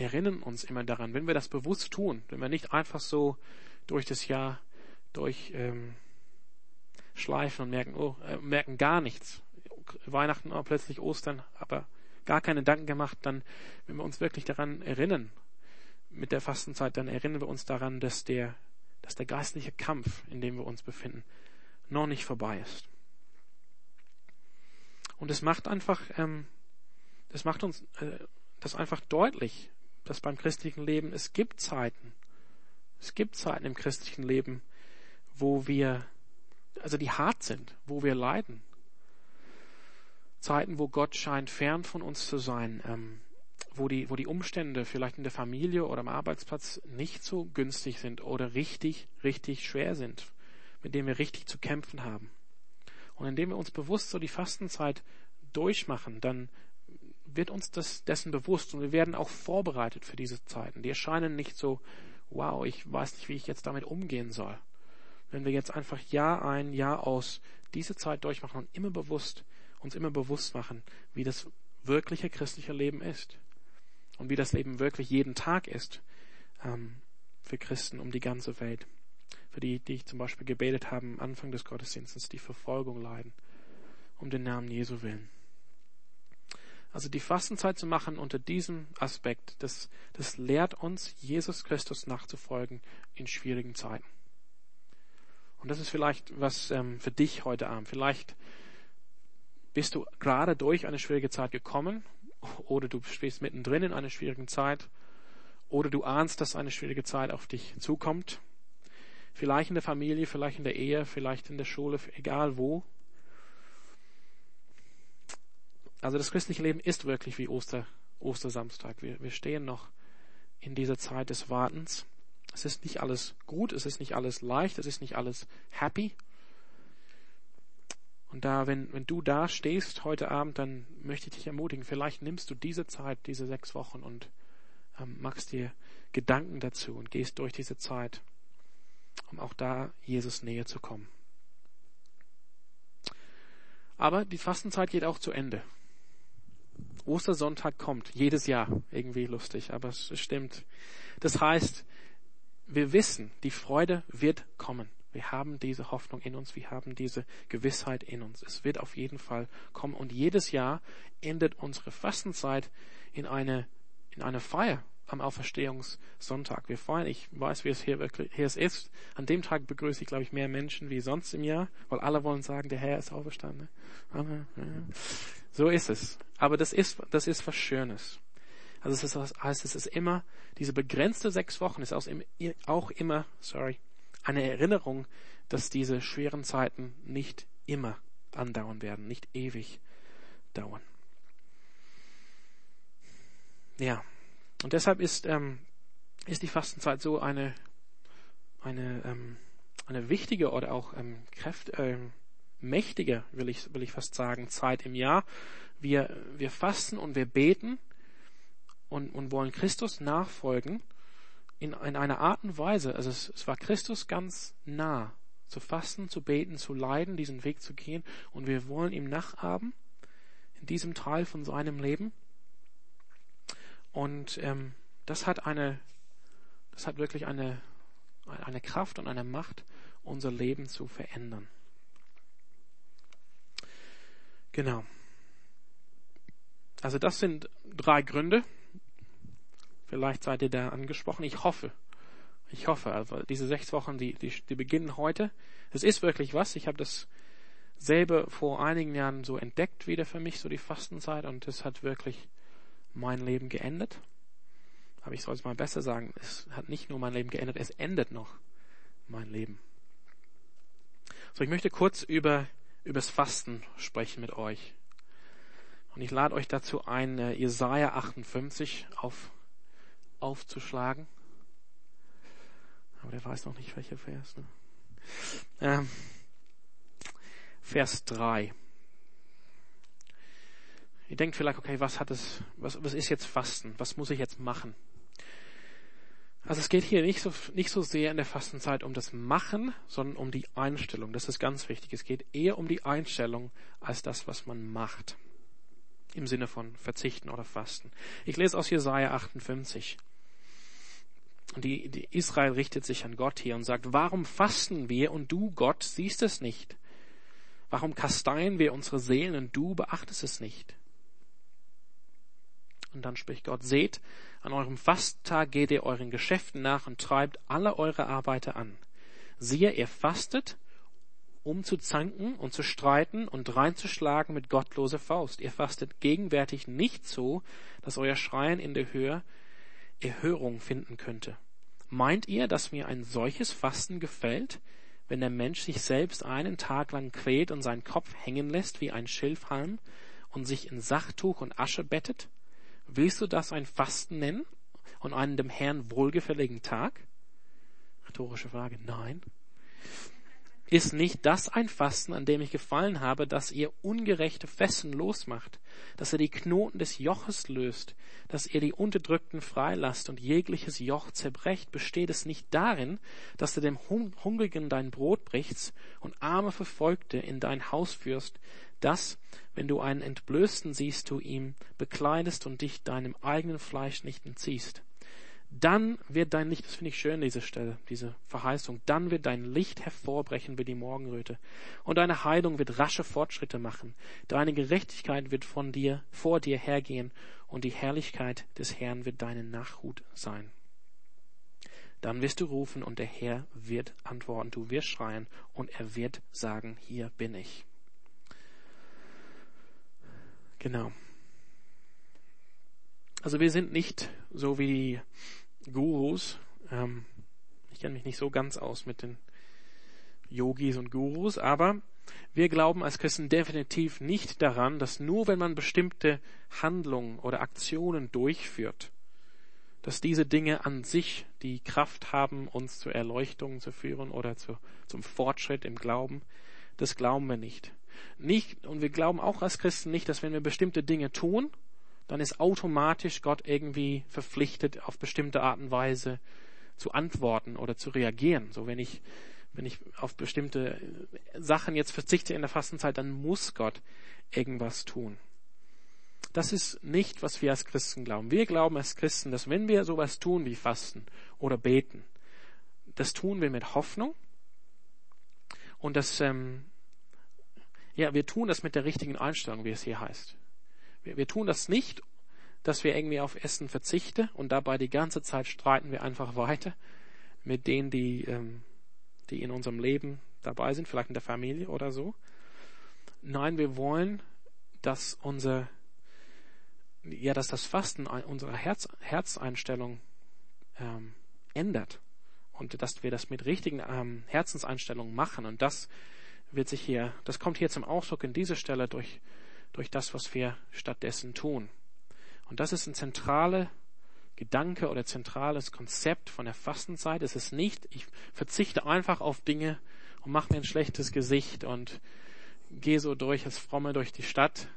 erinnern uns immer daran, wenn wir das bewusst tun, wenn wir nicht einfach so durch das Jahr durch ähm, und merken, oh, äh, merken gar nichts. Weihnachten, oh, plötzlich Ostern, aber gar keine Gedanken gemacht, dann, wenn wir uns wirklich daran erinnern, mit der Fastenzeit, dann erinnern wir uns daran, dass der, dass der geistliche Kampf, in dem wir uns befinden, noch nicht vorbei ist. Und es macht einfach, ähm, das macht uns äh, das einfach deutlich, dass beim christlichen Leben es gibt Zeiten, es gibt Zeiten im christlichen Leben, wo wir, also die hart sind, wo wir leiden. Zeiten, wo Gott scheint fern von uns zu sein, ähm, wo die, wo die Umstände vielleicht in der Familie oder am Arbeitsplatz nicht so günstig sind oder richtig, richtig schwer sind, mit denen wir richtig zu kämpfen haben. Und indem wir uns bewusst so die Fastenzeit durchmachen, dann wird uns das dessen bewusst und wir werden auch vorbereitet für diese Zeiten. Die erscheinen nicht so, wow, ich weiß nicht, wie ich jetzt damit umgehen soll. Wenn wir jetzt einfach Jahr ein, Jahr aus diese Zeit durchmachen und immer bewusst, uns immer bewusst machen, wie das wirkliche christliche Leben ist und wie das Leben wirklich jeden Tag ist ähm, für Christen um die ganze Welt. Für die, die ich zum Beispiel gebetet habe am Anfang des Gottesdienstes, die Verfolgung leiden, um den Namen Jesu willen. Also die Fastenzeit zu machen unter diesem Aspekt, das, das lehrt uns, Jesus Christus nachzufolgen in schwierigen Zeiten. Und das ist vielleicht was ähm, für dich heute Abend. Vielleicht bist du gerade durch eine schwierige Zeit gekommen oder du stehst mittendrin in einer schwierigen Zeit oder du ahnst, dass eine schwierige Zeit auf dich zukommt. Vielleicht in der Familie, vielleicht in der Ehe, vielleicht in der Schule, egal wo. Also das christliche Leben ist wirklich wie Oster, Ostersamstag. Wir, wir stehen noch in dieser Zeit des Wartens. Es ist nicht alles gut, es ist nicht alles leicht, es ist nicht alles happy. Und da, wenn, wenn du da stehst heute Abend, dann möchte ich dich ermutigen, vielleicht nimmst du diese Zeit, diese sechs Wochen und ähm, machst dir Gedanken dazu und gehst durch diese Zeit, um auch da Jesus näher zu kommen. Aber die Fastenzeit geht auch zu Ende. Ostersonntag kommt jedes Jahr. Irgendwie lustig, aber es stimmt. Das heißt, wir wissen, die Freude wird kommen. Wir haben diese Hoffnung in uns, wir haben diese Gewissheit in uns. Es wird auf jeden Fall kommen. Und jedes Jahr endet unsere Fastenzeit in eine, in eine Feier am Auferstehungssonntag. Wir feiern, ich weiß, wie es hier wirklich, hier es ist. An dem Tag begrüße ich, glaube ich, mehr Menschen wie sonst im Jahr, weil alle wollen sagen, der Herr ist auferstanden. So ist es. Aber das ist, das ist was Schönes. Also es ist, heißt, es ist immer, diese begrenzte sechs Wochen ist auch immer, sorry, eine Erinnerung, dass diese schweren Zeiten nicht immer andauern werden, nicht ewig dauern. Ja, und deshalb ist, ähm, ist die Fastenzeit so eine, eine, ähm, eine wichtige oder auch ähm, kräft, ähm, mächtige, will ich, will ich fast sagen, Zeit im Jahr. Wir, wir fasten und wir beten und, und wollen Christus nachfolgen in, in einer Art und Weise. Also es, es war Christus ganz nah, zu fasten, zu beten, zu leiden, diesen Weg zu gehen. Und wir wollen ihm nachahmen in diesem Teil von seinem Leben. Und ähm, das hat eine, das hat wirklich eine, eine Kraft und eine Macht, unser Leben zu verändern. Genau. Also das sind drei Gründe. Vielleicht seid ihr da angesprochen. Ich hoffe. Ich hoffe. Also diese sechs Wochen, die, die, die beginnen heute. Es ist wirklich was. Ich habe das selber vor einigen Jahren so entdeckt wieder für mich, so die Fastenzeit. Und es hat wirklich mein Leben geendet. aber ich soll es mal besser sagen, es hat nicht nur mein Leben geändert, es endet noch mein Leben. So, ich möchte kurz über übers Fasten sprechen mit euch. Und ich lade euch dazu ein, äh, Jesaja 58 auf, aufzuschlagen. Aber der weiß noch nicht, welcher Vers. Ne? Ähm, Vers 3. Ihr denkt vielleicht, okay, was hat es, was, was ist jetzt Fasten? Was muss ich jetzt machen? Also es geht hier nicht so, nicht so sehr in der Fastenzeit um das Machen, sondern um die Einstellung. Das ist ganz wichtig. Es geht eher um die Einstellung als das, was man macht. Im Sinne von Verzichten oder Fasten. Ich lese aus Jesaja 58. Und die, die Israel richtet sich an Gott hier und sagt, warum fasten wir und du, Gott, siehst es nicht? Warum kasteien wir unsere Seelen und du beachtest es nicht? Und dann spricht Gott, seht, an eurem Fasttag geht ihr euren Geschäften nach und treibt alle eure Arbeiter an. Siehe, ihr fastet, um zu zanken und zu streiten und reinzuschlagen mit gottloser Faust. Ihr fastet gegenwärtig nicht so, dass euer Schreien in der Höhe Erhörung finden könnte. Meint ihr, dass mir ein solches Fasten gefällt, wenn der Mensch sich selbst einen Tag lang quält und seinen Kopf hängen lässt wie ein Schilfhalm und sich in Sachtuch und Asche bettet? Willst du das ein Fasten nennen und einen dem Herrn wohlgefälligen Tag? Rhetorische Frage. Nein. Ist nicht das ein Fasten, an dem ich gefallen habe, dass ihr ungerechte Fessen losmacht, dass ihr die Knoten des Joches löst, dass ihr die Unterdrückten freilasst und jegliches Joch zerbrecht, besteht es nicht darin, dass du dem Hungrigen dein Brot brichst und arme Verfolgte in dein Haus führst, dass, wenn du einen Entblößten siehst, du ihm bekleidest und dich deinem eigenen Fleisch nicht entziehst dann wird dein Licht, das finde ich schön, diese Stelle, diese Verheißung, dann wird dein Licht hervorbrechen wie die Morgenröte. Und deine Heilung wird rasche Fortschritte machen. Deine Gerechtigkeit wird von dir, vor dir hergehen und die Herrlichkeit des Herrn wird deine Nachhut sein. Dann wirst du rufen und der Herr wird antworten. Du wirst schreien und er wird sagen, hier bin ich. Genau. Also wir sind nicht so wie Gurus. Ähm, ich kenne mich nicht so ganz aus mit den Yogis und Gurus, aber wir glauben als Christen definitiv nicht daran, dass nur wenn man bestimmte Handlungen oder Aktionen durchführt, dass diese Dinge an sich die Kraft haben, uns zur Erleuchtung zu führen oder zu, zum Fortschritt im Glauben. Das glauben wir nicht. Nicht, und wir glauben auch als Christen nicht, dass wenn wir bestimmte Dinge tun, dann ist automatisch Gott irgendwie verpflichtet, auf bestimmte Art und Weise zu antworten oder zu reagieren. So wenn ich, wenn ich auf bestimmte Sachen jetzt verzichte in der Fastenzeit, dann muss Gott irgendwas tun. Das ist nicht, was wir als Christen glauben. Wir glauben als Christen, dass wenn wir sowas tun wie Fasten oder Beten, das tun wir mit Hoffnung und das, ähm, ja, wir tun das mit der richtigen Einstellung, wie es hier heißt. Wir, wir tun das nicht, dass wir irgendwie auf Essen verzichten und dabei die ganze Zeit streiten wir einfach weiter mit denen, die, ähm, die in unserem Leben dabei sind, vielleicht in der Familie oder so. Nein, wir wollen, dass unser, ja, dass das Fasten unsere Herz, Herzeinstellung ähm, ändert und dass wir das mit richtigen ähm, Herzenseinstellungen machen und das wird sich hier, das kommt hier zum Ausdruck in dieser Stelle durch durch das, was wir stattdessen tun. Und das ist ein zentraler Gedanke oder zentrales Konzept von der Fastenzeit. Es ist nicht, ich verzichte einfach auf Dinge und mache mir ein schlechtes Gesicht und gehe so durch als Fromme durch die Stadt,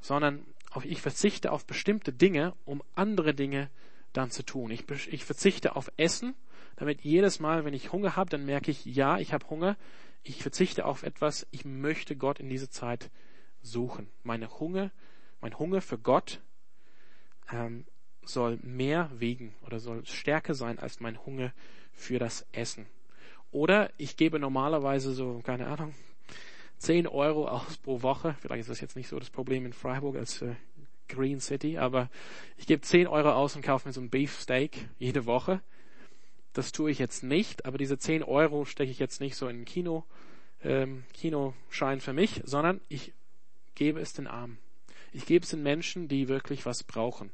sondern ich verzichte auf bestimmte Dinge, um andere Dinge dann zu tun. Ich, ich verzichte auf Essen, damit jedes Mal, wenn ich Hunger habe, dann merke ich, ja, ich habe Hunger. Ich verzichte auf etwas, ich möchte Gott in diese Zeit suchen. Meine Hunger, mein Hunger für Gott ähm, soll mehr wiegen oder soll stärker sein als mein Hunger für das Essen. Oder ich gebe normalerweise so, keine Ahnung, 10 Euro aus pro Woche. Vielleicht ist das jetzt nicht so das Problem in Freiburg als äh, Green City, aber ich gebe 10 Euro aus und kaufe mir so ein Beefsteak jede Woche. Das tue ich jetzt nicht, aber diese 10 Euro stecke ich jetzt nicht so in den Kino, ähm, Kinoschein für mich, sondern ich gebe es den Armen. Ich gebe es den Menschen, die wirklich was brauchen.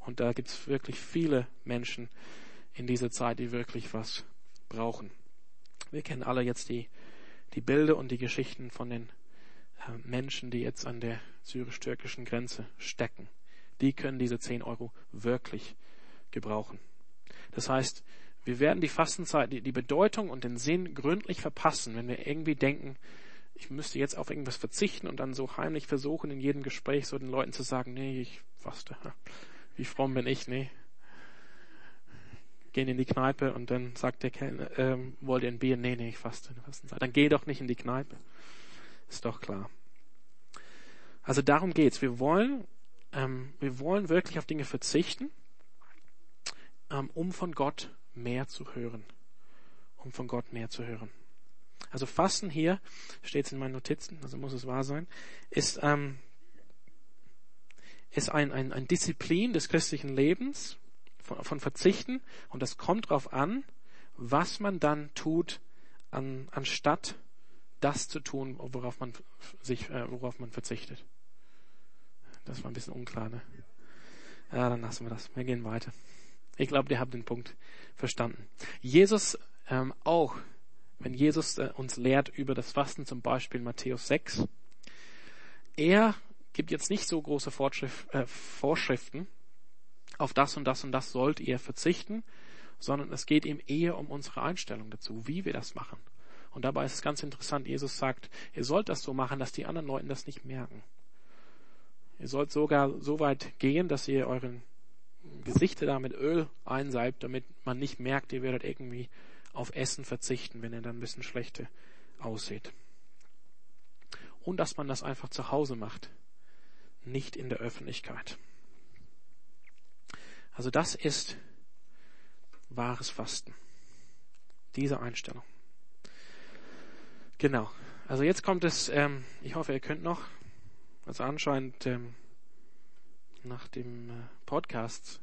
Und da gibt es wirklich viele Menschen in dieser Zeit, die wirklich was brauchen. Wir kennen alle jetzt die, die Bilder und die Geschichten von den äh, Menschen, die jetzt an der syrisch-türkischen Grenze stecken. Die können diese 10 Euro wirklich gebrauchen. Das heißt, wir werden die Fastenzeit, die, die Bedeutung und den Sinn gründlich verpassen, wenn wir irgendwie denken, ich müsste jetzt auf irgendwas verzichten und dann so heimlich versuchen, in jedem Gespräch so den Leuten zu sagen, nee, ich faste. Wie fromm bin ich? Nee. Gehen in die Kneipe und dann sagt der Kellner, ähm, wollt ihr ein Bier? Nee, nee, ich faste. Dann geh doch nicht in die Kneipe. Ist doch klar. Also darum geht's. Wir wollen, ähm, wir wollen wirklich auf Dinge verzichten, ähm, um von Gott mehr zu hören. Um von Gott mehr zu hören. Also Fasten hier, steht es in meinen Notizen, also muss es wahr sein, ist, ähm, ist ein, ein, ein Disziplin des christlichen Lebens von, von Verzichten und das kommt darauf an, was man dann tut, an, anstatt das zu tun, worauf man sich, äh, worauf man verzichtet. Das war ein bisschen unklar, ne? Ja, dann lassen wir das. Wir gehen weiter. Ich glaube, ihr habt den Punkt verstanden. Jesus ähm, auch wenn Jesus äh, uns lehrt über das Fasten, zum Beispiel Matthäus 6, er gibt jetzt nicht so große äh, Vorschriften, auf das und das und das sollt ihr verzichten, sondern es geht ihm eher um unsere Einstellung dazu, wie wir das machen. Und dabei ist es ganz interessant, Jesus sagt, ihr sollt das so machen, dass die anderen Leute das nicht merken. Ihr sollt sogar so weit gehen, dass ihr euren Gesichter da mit Öl einsalbt, damit man nicht merkt, ihr werdet irgendwie auf Essen verzichten, wenn er dann ein bisschen schlechter aussieht. Und dass man das einfach zu Hause macht, nicht in der Öffentlichkeit. Also das ist wahres Fasten. Diese Einstellung. Genau. Also jetzt kommt es, ähm, ich hoffe, ihr könnt noch, also anscheinend ähm, nach dem äh, Podcast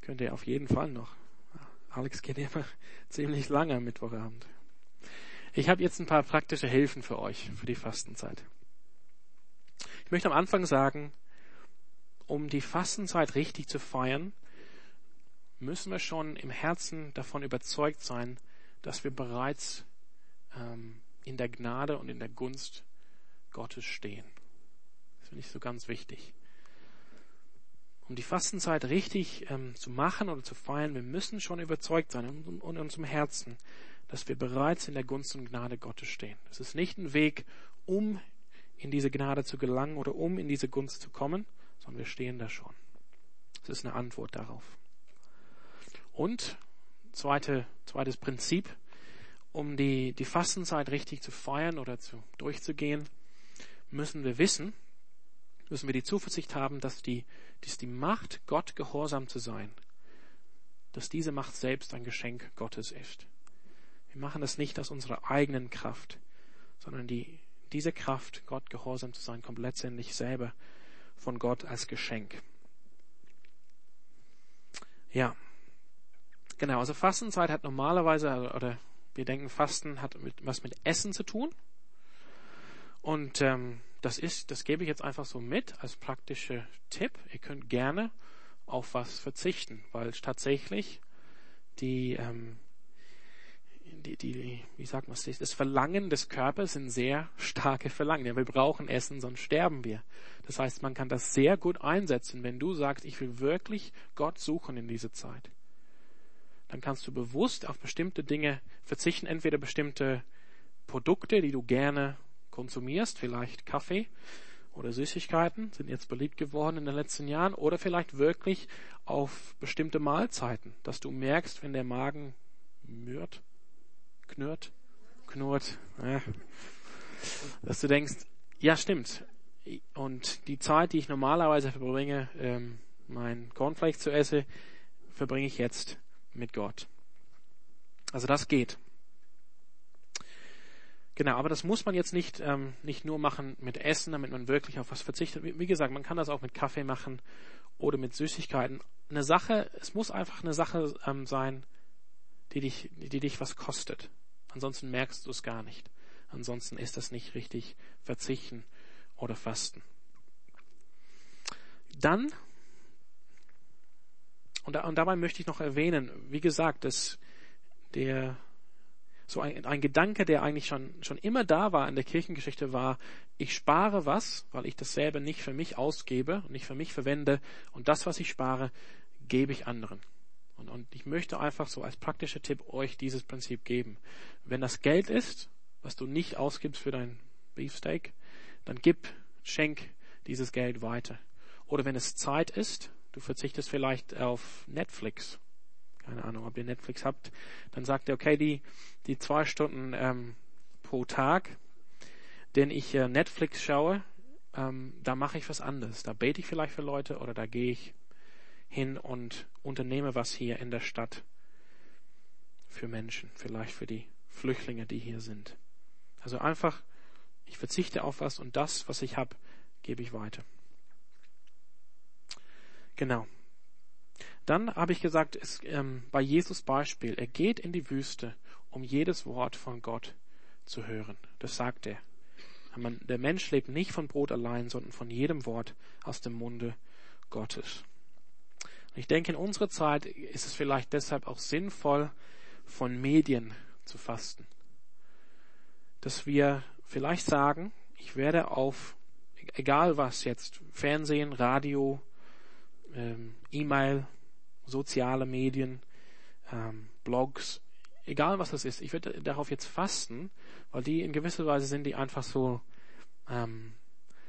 könnt ihr auf jeden Fall noch Alex geht immer ziemlich lange am Mittwochabend. Ich habe jetzt ein paar praktische Hilfen für euch für die Fastenzeit. Ich möchte am Anfang sagen, um die Fastenzeit richtig zu feiern, müssen wir schon im Herzen davon überzeugt sein, dass wir bereits ähm, in der Gnade und in der Gunst Gottes stehen. Das finde ich so ganz wichtig um die Fastenzeit richtig ähm, zu machen oder zu feiern, wir müssen schon überzeugt sein in, in unserem Herzen, dass wir bereits in der Gunst und Gnade Gottes stehen. Das ist nicht ein Weg, um in diese Gnade zu gelangen oder um in diese Gunst zu kommen, sondern wir stehen da schon. Das ist eine Antwort darauf. Und zweite, zweites Prinzip, um die, die Fastenzeit richtig zu feiern oder zu, durchzugehen, müssen wir wissen, müssen wir die Zuversicht haben, dass die, dass die Macht, Gott gehorsam zu sein, dass diese Macht selbst ein Geschenk Gottes ist. Wir machen das nicht aus unserer eigenen Kraft, sondern die, diese Kraft, Gott gehorsam zu sein, kommt letztendlich selber von Gott als Geschenk. Ja, genau. Also Fastenzeit hat normalerweise, oder wir denken, Fasten hat mit, was mit Essen zu tun. Und ähm, das ist, das gebe ich jetzt einfach so mit als praktischer Tipp. Ihr könnt gerne auf was verzichten, weil tatsächlich die, ähm, die, die, wie sagt man es, das Verlangen des Körpers sind sehr starke Verlangen. Ja, wir brauchen Essen, sonst sterben wir. Das heißt, man kann das sehr gut einsetzen, wenn du sagst, ich will wirklich Gott suchen in dieser Zeit. Dann kannst du bewusst auf bestimmte Dinge verzichten, entweder bestimmte Produkte, die du gerne konsumierst, vielleicht Kaffee oder Süßigkeiten, sind jetzt beliebt geworden in den letzten Jahren, oder vielleicht wirklich auf bestimmte Mahlzeiten, dass du merkst, wenn der Magen mürrt, knurrt, knurrt, äh, dass du denkst, ja stimmt, und die Zeit, die ich normalerweise verbringe, ähm, mein Cornflakes zu essen, verbringe ich jetzt mit Gott. Also das geht. Genau, aber das muss man jetzt nicht, ähm, nicht nur machen mit Essen, damit man wirklich auf was verzichtet. Wie, wie, gesagt, man kann das auch mit Kaffee machen oder mit Süßigkeiten. Eine Sache, es muss einfach eine Sache ähm, sein, die dich, die dich was kostet. Ansonsten merkst du es gar nicht. Ansonsten ist das nicht richtig verzichten oder fasten. Dann und, und dabei möchte ich noch erwähnen, wie gesagt, dass der so ein, ein Gedanke, der eigentlich schon, schon immer da war in der Kirchengeschichte, war, ich spare was, weil ich dasselbe nicht für mich ausgebe und nicht für mich verwende und das, was ich spare, gebe ich anderen. Und, und ich möchte einfach so als praktischer Tipp euch dieses Prinzip geben. Wenn das Geld ist, was du nicht ausgibst für dein Beefsteak, dann gib, schenk dieses Geld weiter. Oder wenn es Zeit ist, du verzichtest vielleicht auf Netflix keine Ahnung, ob ihr Netflix habt, dann sagt er, okay, die, die zwei Stunden ähm, pro Tag, den ich äh, Netflix schaue, ähm, da mache ich was anderes. Da bete ich vielleicht für Leute oder da gehe ich hin und unternehme was hier in der Stadt für Menschen, vielleicht für die Flüchtlinge, die hier sind. Also einfach, ich verzichte auf was und das, was ich habe, gebe ich weiter. Genau. Dann habe ich gesagt, es, ähm, bei Jesus Beispiel, er geht in die Wüste, um jedes Wort von Gott zu hören. Das sagt er. Der Mensch lebt nicht von Brot allein, sondern von jedem Wort aus dem Munde Gottes. Und ich denke, in unserer Zeit ist es vielleicht deshalb auch sinnvoll, von Medien zu fasten. Dass wir vielleicht sagen, ich werde auf, egal was jetzt, Fernsehen, Radio, ähm, E-Mail, soziale Medien, ähm, Blogs, egal was das ist, ich würde darauf jetzt fasten, weil die in gewisser Weise sind die einfach so, ähm,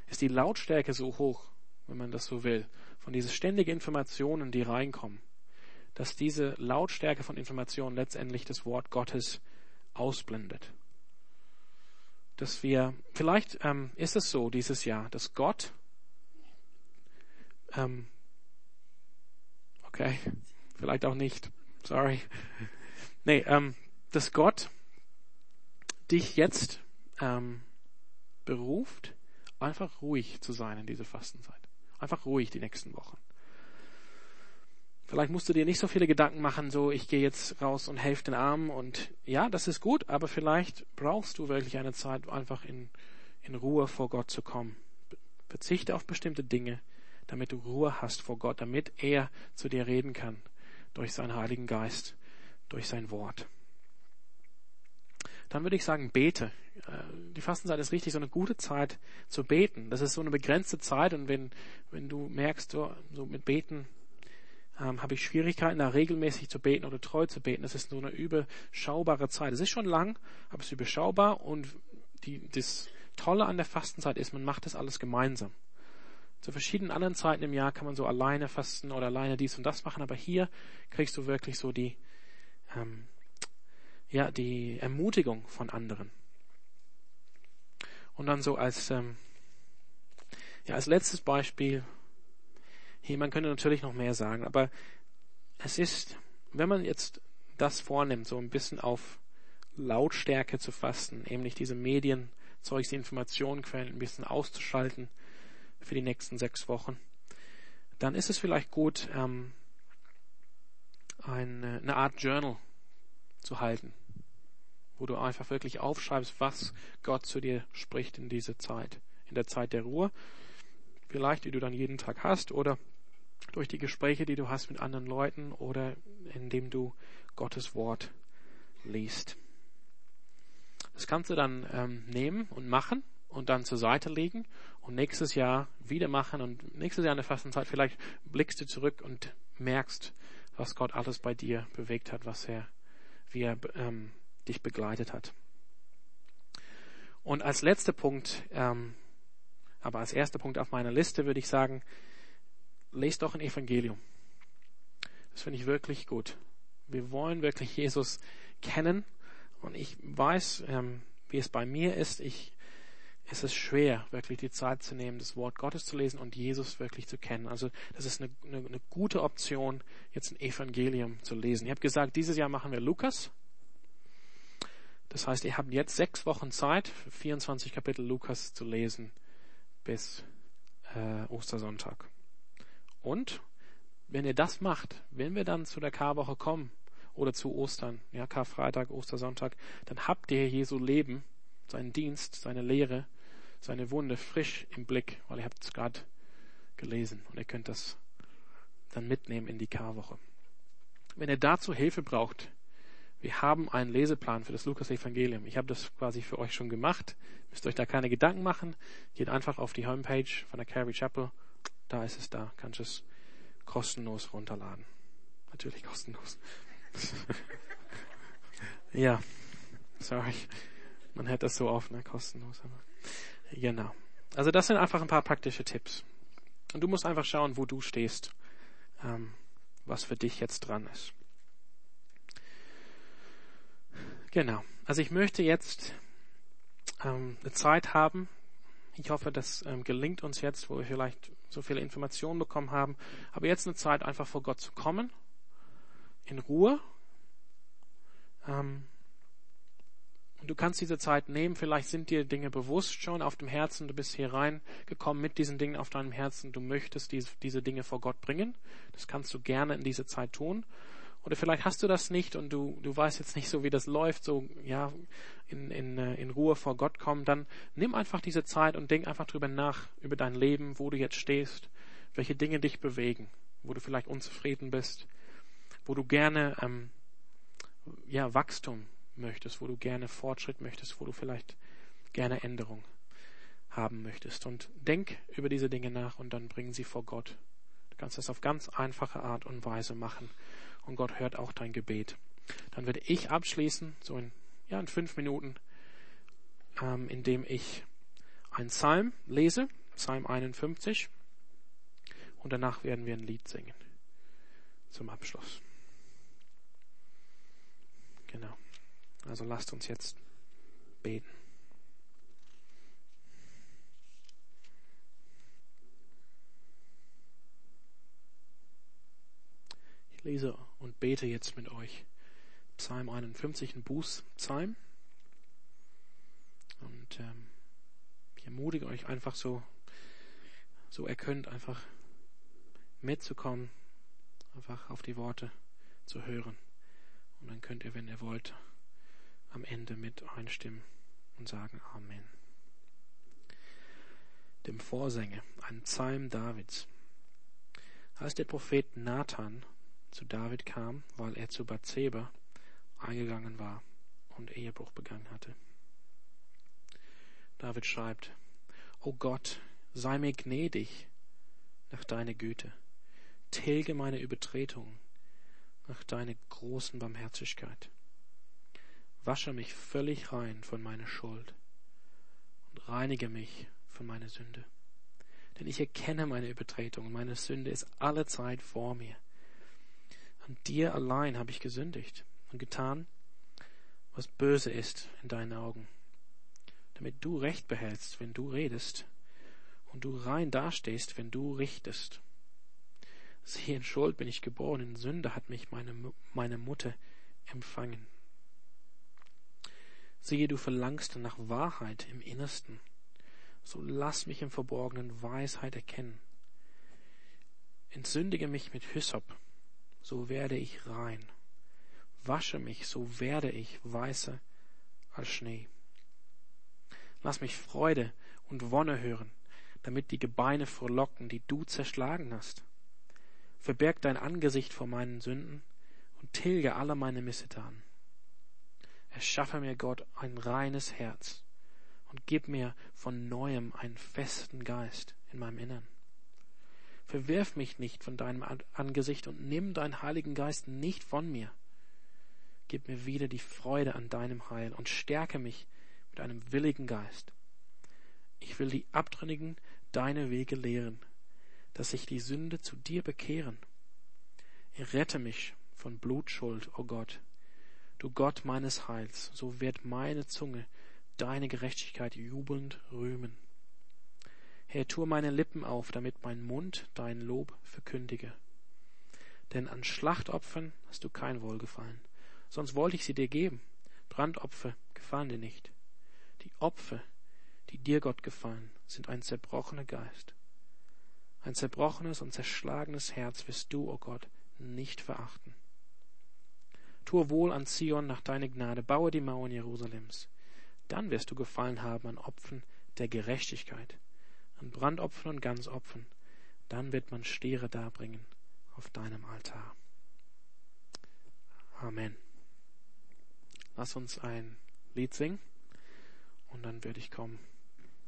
ist die Lautstärke so hoch, wenn man das so will, von diese ständigen Informationen, die reinkommen, dass diese Lautstärke von Informationen letztendlich das Wort Gottes ausblendet. Dass wir, vielleicht ähm, ist es so dieses Jahr, dass Gott ähm, Okay, vielleicht auch nicht. Sorry. Nee, ähm, dass Gott dich jetzt ähm, beruft, einfach ruhig zu sein in dieser Fastenzeit. Einfach ruhig die nächsten Wochen. Vielleicht musst du dir nicht so viele Gedanken machen, so ich gehe jetzt raus und helfe den Armen und ja, das ist gut, aber vielleicht brauchst du wirklich eine Zeit, einfach in, in Ruhe vor Gott zu kommen. Verzichte auf bestimmte Dinge, damit du Ruhe hast vor Gott, damit er zu dir reden kann durch seinen Heiligen Geist, durch sein Wort. Dann würde ich sagen, bete. Äh, die Fastenzeit ist richtig so eine gute Zeit zu beten. Das ist so eine begrenzte Zeit und wenn, wenn du merkst, so, so mit Beten ähm, habe ich Schwierigkeiten, da regelmäßig zu beten oder treu zu beten. Das ist so eine überschaubare Zeit. Es ist schon lang, aber es ist überschaubar und die, das Tolle an der Fastenzeit ist, man macht das alles gemeinsam. Zu verschiedenen anderen Zeiten im Jahr kann man so alleine fasten oder alleine dies und das machen, aber hier kriegst du wirklich so die, ähm, ja, die Ermutigung von anderen. Und dann so als, ähm, ja, als letztes Beispiel, hier, man könnte natürlich noch mehr sagen, aber es ist, wenn man jetzt das vornimmt, so ein bisschen auf Lautstärke zu fasten, nämlich diese Medien, Zeugs, die Informationenquellen ein bisschen auszuschalten, für die nächsten sechs Wochen, dann ist es vielleicht gut, ähm, eine, eine Art Journal zu halten, wo du einfach wirklich aufschreibst, was Gott zu dir spricht in dieser Zeit, in der Zeit der Ruhe, vielleicht die du dann jeden Tag hast oder durch die Gespräche, die du hast mit anderen Leuten oder indem du Gottes Wort liest. Das kannst du dann ähm, nehmen und machen und dann zur Seite legen und nächstes Jahr wieder machen und nächstes Jahr in der Fastenzeit vielleicht blickst du zurück und merkst, was Gott alles bei dir bewegt hat, was er, wie er ähm, dich begleitet hat. Und als letzter Punkt, ähm, aber als erster Punkt auf meiner Liste würde ich sagen, lest doch ein Evangelium. Das finde ich wirklich gut. Wir wollen wirklich Jesus kennen und ich weiß, ähm, wie es bei mir ist. Ich ist es schwer, wirklich die Zeit zu nehmen, das Wort Gottes zu lesen und Jesus wirklich zu kennen. Also das ist eine, eine, eine gute Option, jetzt ein Evangelium zu lesen. Ich habe gesagt, dieses Jahr machen wir Lukas. Das heißt, ihr habt jetzt sechs Wochen Zeit, 24 Kapitel Lukas zu lesen bis äh, Ostersonntag. Und wenn ihr das macht, wenn wir dann zu der Karwoche kommen oder zu Ostern, ja, Karfreitag, Ostersonntag, dann habt ihr Jesu Leben, seinen Dienst, seine Lehre seine Wunde frisch im Blick, weil ihr habt es gerade gelesen und ihr könnt das dann mitnehmen in die Karwoche. Wenn ihr dazu Hilfe braucht, wir haben einen Leseplan für das Lukas-Evangelium. Ich habe das quasi für euch schon gemacht. Müsst euch da keine Gedanken machen. Geht einfach auf die Homepage von der Calvary Chapel. Da ist es da. Kannst es kostenlos runterladen. Natürlich kostenlos. ja. Sorry. Man hätte das so oft, ne? Kostenlos. Aber genau. Also das sind einfach ein paar praktische Tipps. Und du musst einfach schauen, wo du stehst, ähm, was für dich jetzt dran ist. Genau. Also ich möchte jetzt ähm, eine Zeit haben. Ich hoffe, das ähm, gelingt uns jetzt, wo wir vielleicht so viele Informationen bekommen haben. Aber jetzt eine Zeit, einfach vor Gott zu kommen, in Ruhe. Ähm, du kannst diese Zeit nehmen. Vielleicht sind dir Dinge bewusst schon auf dem Herzen. Du bist hier reingekommen mit diesen Dingen auf deinem Herzen. Du möchtest diese, diese Dinge vor Gott bringen. Das kannst du gerne in dieser Zeit tun. Oder vielleicht hast du das nicht und du, du weißt jetzt nicht so, wie das läuft, so, ja, in, in, äh, in Ruhe vor Gott kommen, dann nimm einfach diese Zeit und denk einfach drüber nach, über dein Leben, wo du jetzt stehst, welche Dinge dich bewegen, wo du vielleicht unzufrieden bist, wo du gerne, ähm, ja, Wachstum möchtest, wo du gerne Fortschritt möchtest, wo du vielleicht gerne Änderung haben möchtest. Und denk über diese Dinge nach und dann bring sie vor Gott. Du kannst das auf ganz einfache Art und Weise machen und Gott hört auch dein Gebet. Dann werde ich abschließen, so in, ja, in fünf Minuten, ähm, indem ich einen Psalm lese, Psalm 51, und danach werden wir ein Lied singen zum Abschluss. Genau. Also lasst uns jetzt beten. lese und bete jetzt mit euch Psalm 51, ein Bußpsalm. Und ähm, ich ermutige euch einfach so, so ihr könnt einfach mitzukommen, einfach auf die Worte zu hören. Und dann könnt ihr, wenn ihr wollt, am Ende mit einstimmen und sagen Amen. Dem Vorsänger, ein Psalm Davids. Als der Prophet Nathan zu David kam, weil er zu Bathseba eingegangen war und Ehebruch begangen hatte. David schreibt, O Gott, sei mir gnädig nach deiner Güte, tilge meine Übertretungen nach deiner großen Barmherzigkeit. Wasche mich völlig rein von meiner Schuld und reinige mich von meiner Sünde. Denn ich erkenne meine Übertretung, meine Sünde ist alle Zeit vor mir. An dir allein habe ich gesündigt und getan, was böse ist in deinen Augen, damit du Recht behältst, wenn du redest, und du rein dastehst, wenn du richtest. Siehe, in Schuld bin ich geboren, in Sünde hat mich meine, meine Mutter empfangen. Siehe, du verlangst nach Wahrheit im Innersten, so lass mich im Verborgenen Weisheit erkennen. Entsündige mich mit Hyssop, so werde ich rein. Wasche mich, so werde ich weißer als Schnee. Lass mich Freude und Wonne hören, damit die Gebeine frohlocken, die du zerschlagen hast. Verberg dein Angesicht vor meinen Sünden und tilge alle meine Missetaten. Erschaffe mir Gott ein reines Herz und gib mir von neuem einen festen Geist in meinem Innern. Verwirf mich nicht von deinem Angesicht und nimm deinen Heiligen Geist nicht von mir. Gib mir wieder die Freude an deinem Heil und stärke mich mit einem willigen Geist. Ich will die Abtrünnigen deine Wege lehren, dass sich die Sünde zu dir bekehren. Errette mich von Blutschuld, o oh Gott, du Gott meines Heils, so wird meine Zunge deine Gerechtigkeit jubelnd rühmen. Herr, tue meine Lippen auf, damit mein Mund dein Lob verkündige. Denn an Schlachtopfern hast du kein Wohlgefallen, sonst wollte ich sie dir geben. Brandopfer gefallen dir nicht. Die Opfer, die dir Gott gefallen, sind ein zerbrochener Geist. Ein zerbrochenes und zerschlagenes Herz wirst du, o oh Gott, nicht verachten. Tue wohl an Zion nach deiner Gnade, baue die Mauern Jerusalems. Dann wirst du gefallen haben an Opfern der Gerechtigkeit an Brandopfern und Gansopfern, dann wird man Stiere darbringen auf deinem Altar. Amen. Lass uns ein Lied singen und dann werde ich kommen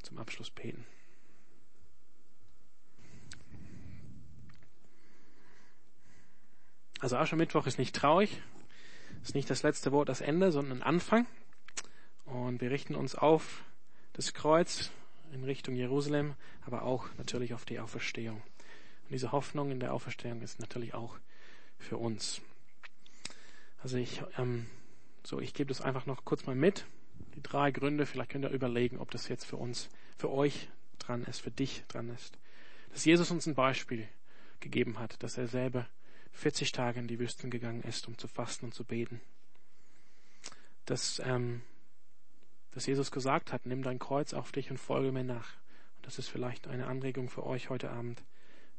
zum Abschluss beten. Also Aschermittwoch ist nicht traurig, ist nicht das letzte Wort, das Ende, sondern ein Anfang. Und wir richten uns auf das Kreuz in Richtung Jerusalem, aber auch natürlich auf die Auferstehung. Und diese Hoffnung in der Auferstehung ist natürlich auch für uns. Also ich, ähm, so ich gebe das einfach noch kurz mal mit. Die drei Gründe, vielleicht könnt ihr überlegen, ob das jetzt für uns, für euch dran ist, für dich dran ist. Dass Jesus uns ein Beispiel gegeben hat, dass er selber 40 Tage in die Wüsten gegangen ist, um zu fasten und zu beten. Dass, ähm, dass Jesus gesagt hat, nimm dein Kreuz auf dich und folge mir nach. Und das ist vielleicht eine Anregung für euch heute Abend,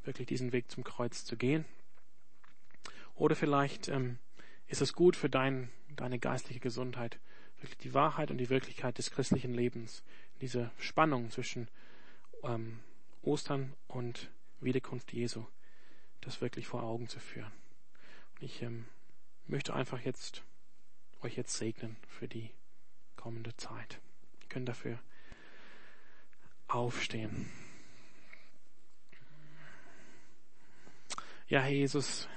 wirklich diesen Weg zum Kreuz zu gehen. Oder vielleicht ähm, ist es gut für dein, deine geistliche Gesundheit, wirklich die Wahrheit und die Wirklichkeit des christlichen Lebens, diese Spannung zwischen ähm, Ostern und Wiederkunft Jesu, das wirklich vor Augen zu führen. Und ich ähm, möchte einfach jetzt euch jetzt segnen für die kommende Zeit. Ihr könnt dafür aufstehen. Ja, Herr Jesus,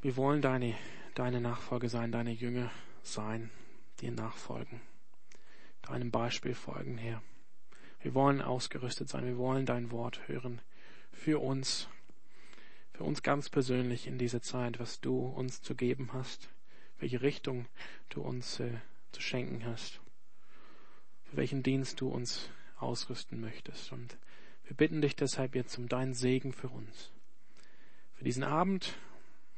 wir wollen deine, deine Nachfolge sein, deine Jünger sein, dir nachfolgen, deinem Beispiel folgen, Herr. Wir wollen ausgerüstet sein, wir wollen dein Wort hören für uns, für uns ganz persönlich in dieser Zeit, was du uns zu geben hast, welche Richtung du uns äh, zu schenken hast, für welchen Dienst du uns ausrüsten möchtest. Und wir bitten dich deshalb jetzt um deinen Segen für uns. Für diesen Abend,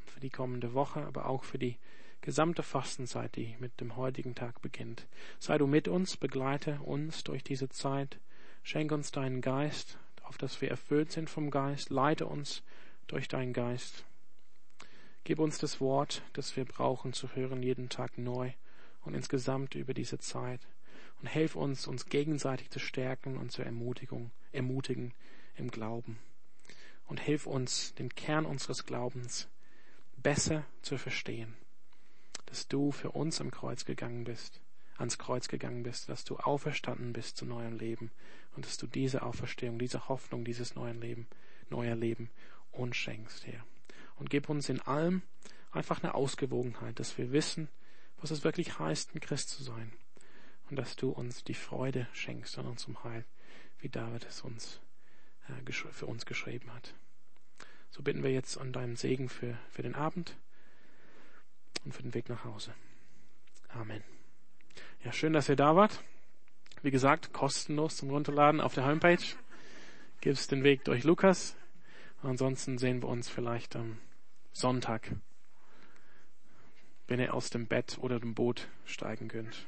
für die kommende Woche, aber auch für die gesamte Fastenzeit, die mit dem heutigen Tag beginnt. Sei du mit uns, begleite uns durch diese Zeit, schenke uns deinen Geist, auf dass wir erfüllt sind vom Geist, leite uns durch deinen Geist. Gib uns das Wort, das wir brauchen zu hören jeden Tag neu und insgesamt über diese Zeit und helf uns, uns gegenseitig zu stärken und zur Ermutigung, ermutigen im Glauben. Und hilf uns, den Kern unseres Glaubens besser zu verstehen, dass du für uns am Kreuz gegangen bist, ans Kreuz gegangen bist, dass du auferstanden bist zu neuem Leben und dass du diese Auferstehung, diese Hoffnung, dieses neuen Leben, neuer Leben uns schenkst, Herr. Und gib uns in allem einfach eine Ausgewogenheit, dass wir wissen, was es wirklich heißt, ein Christ zu sein und dass du uns die Freude schenkst an unserem Heil, wie David es uns äh, für uns geschrieben hat. So bitten wir jetzt an deinem Segen für, für den Abend und für den Weg nach Hause. Amen. Ja, schön, dass ihr da wart. Wie gesagt, kostenlos zum Runterladen auf der Homepage. Gibt es den Weg durch Lukas. Ansonsten sehen wir uns vielleicht am Sonntag, wenn ihr aus dem Bett oder dem Boot steigen könnt.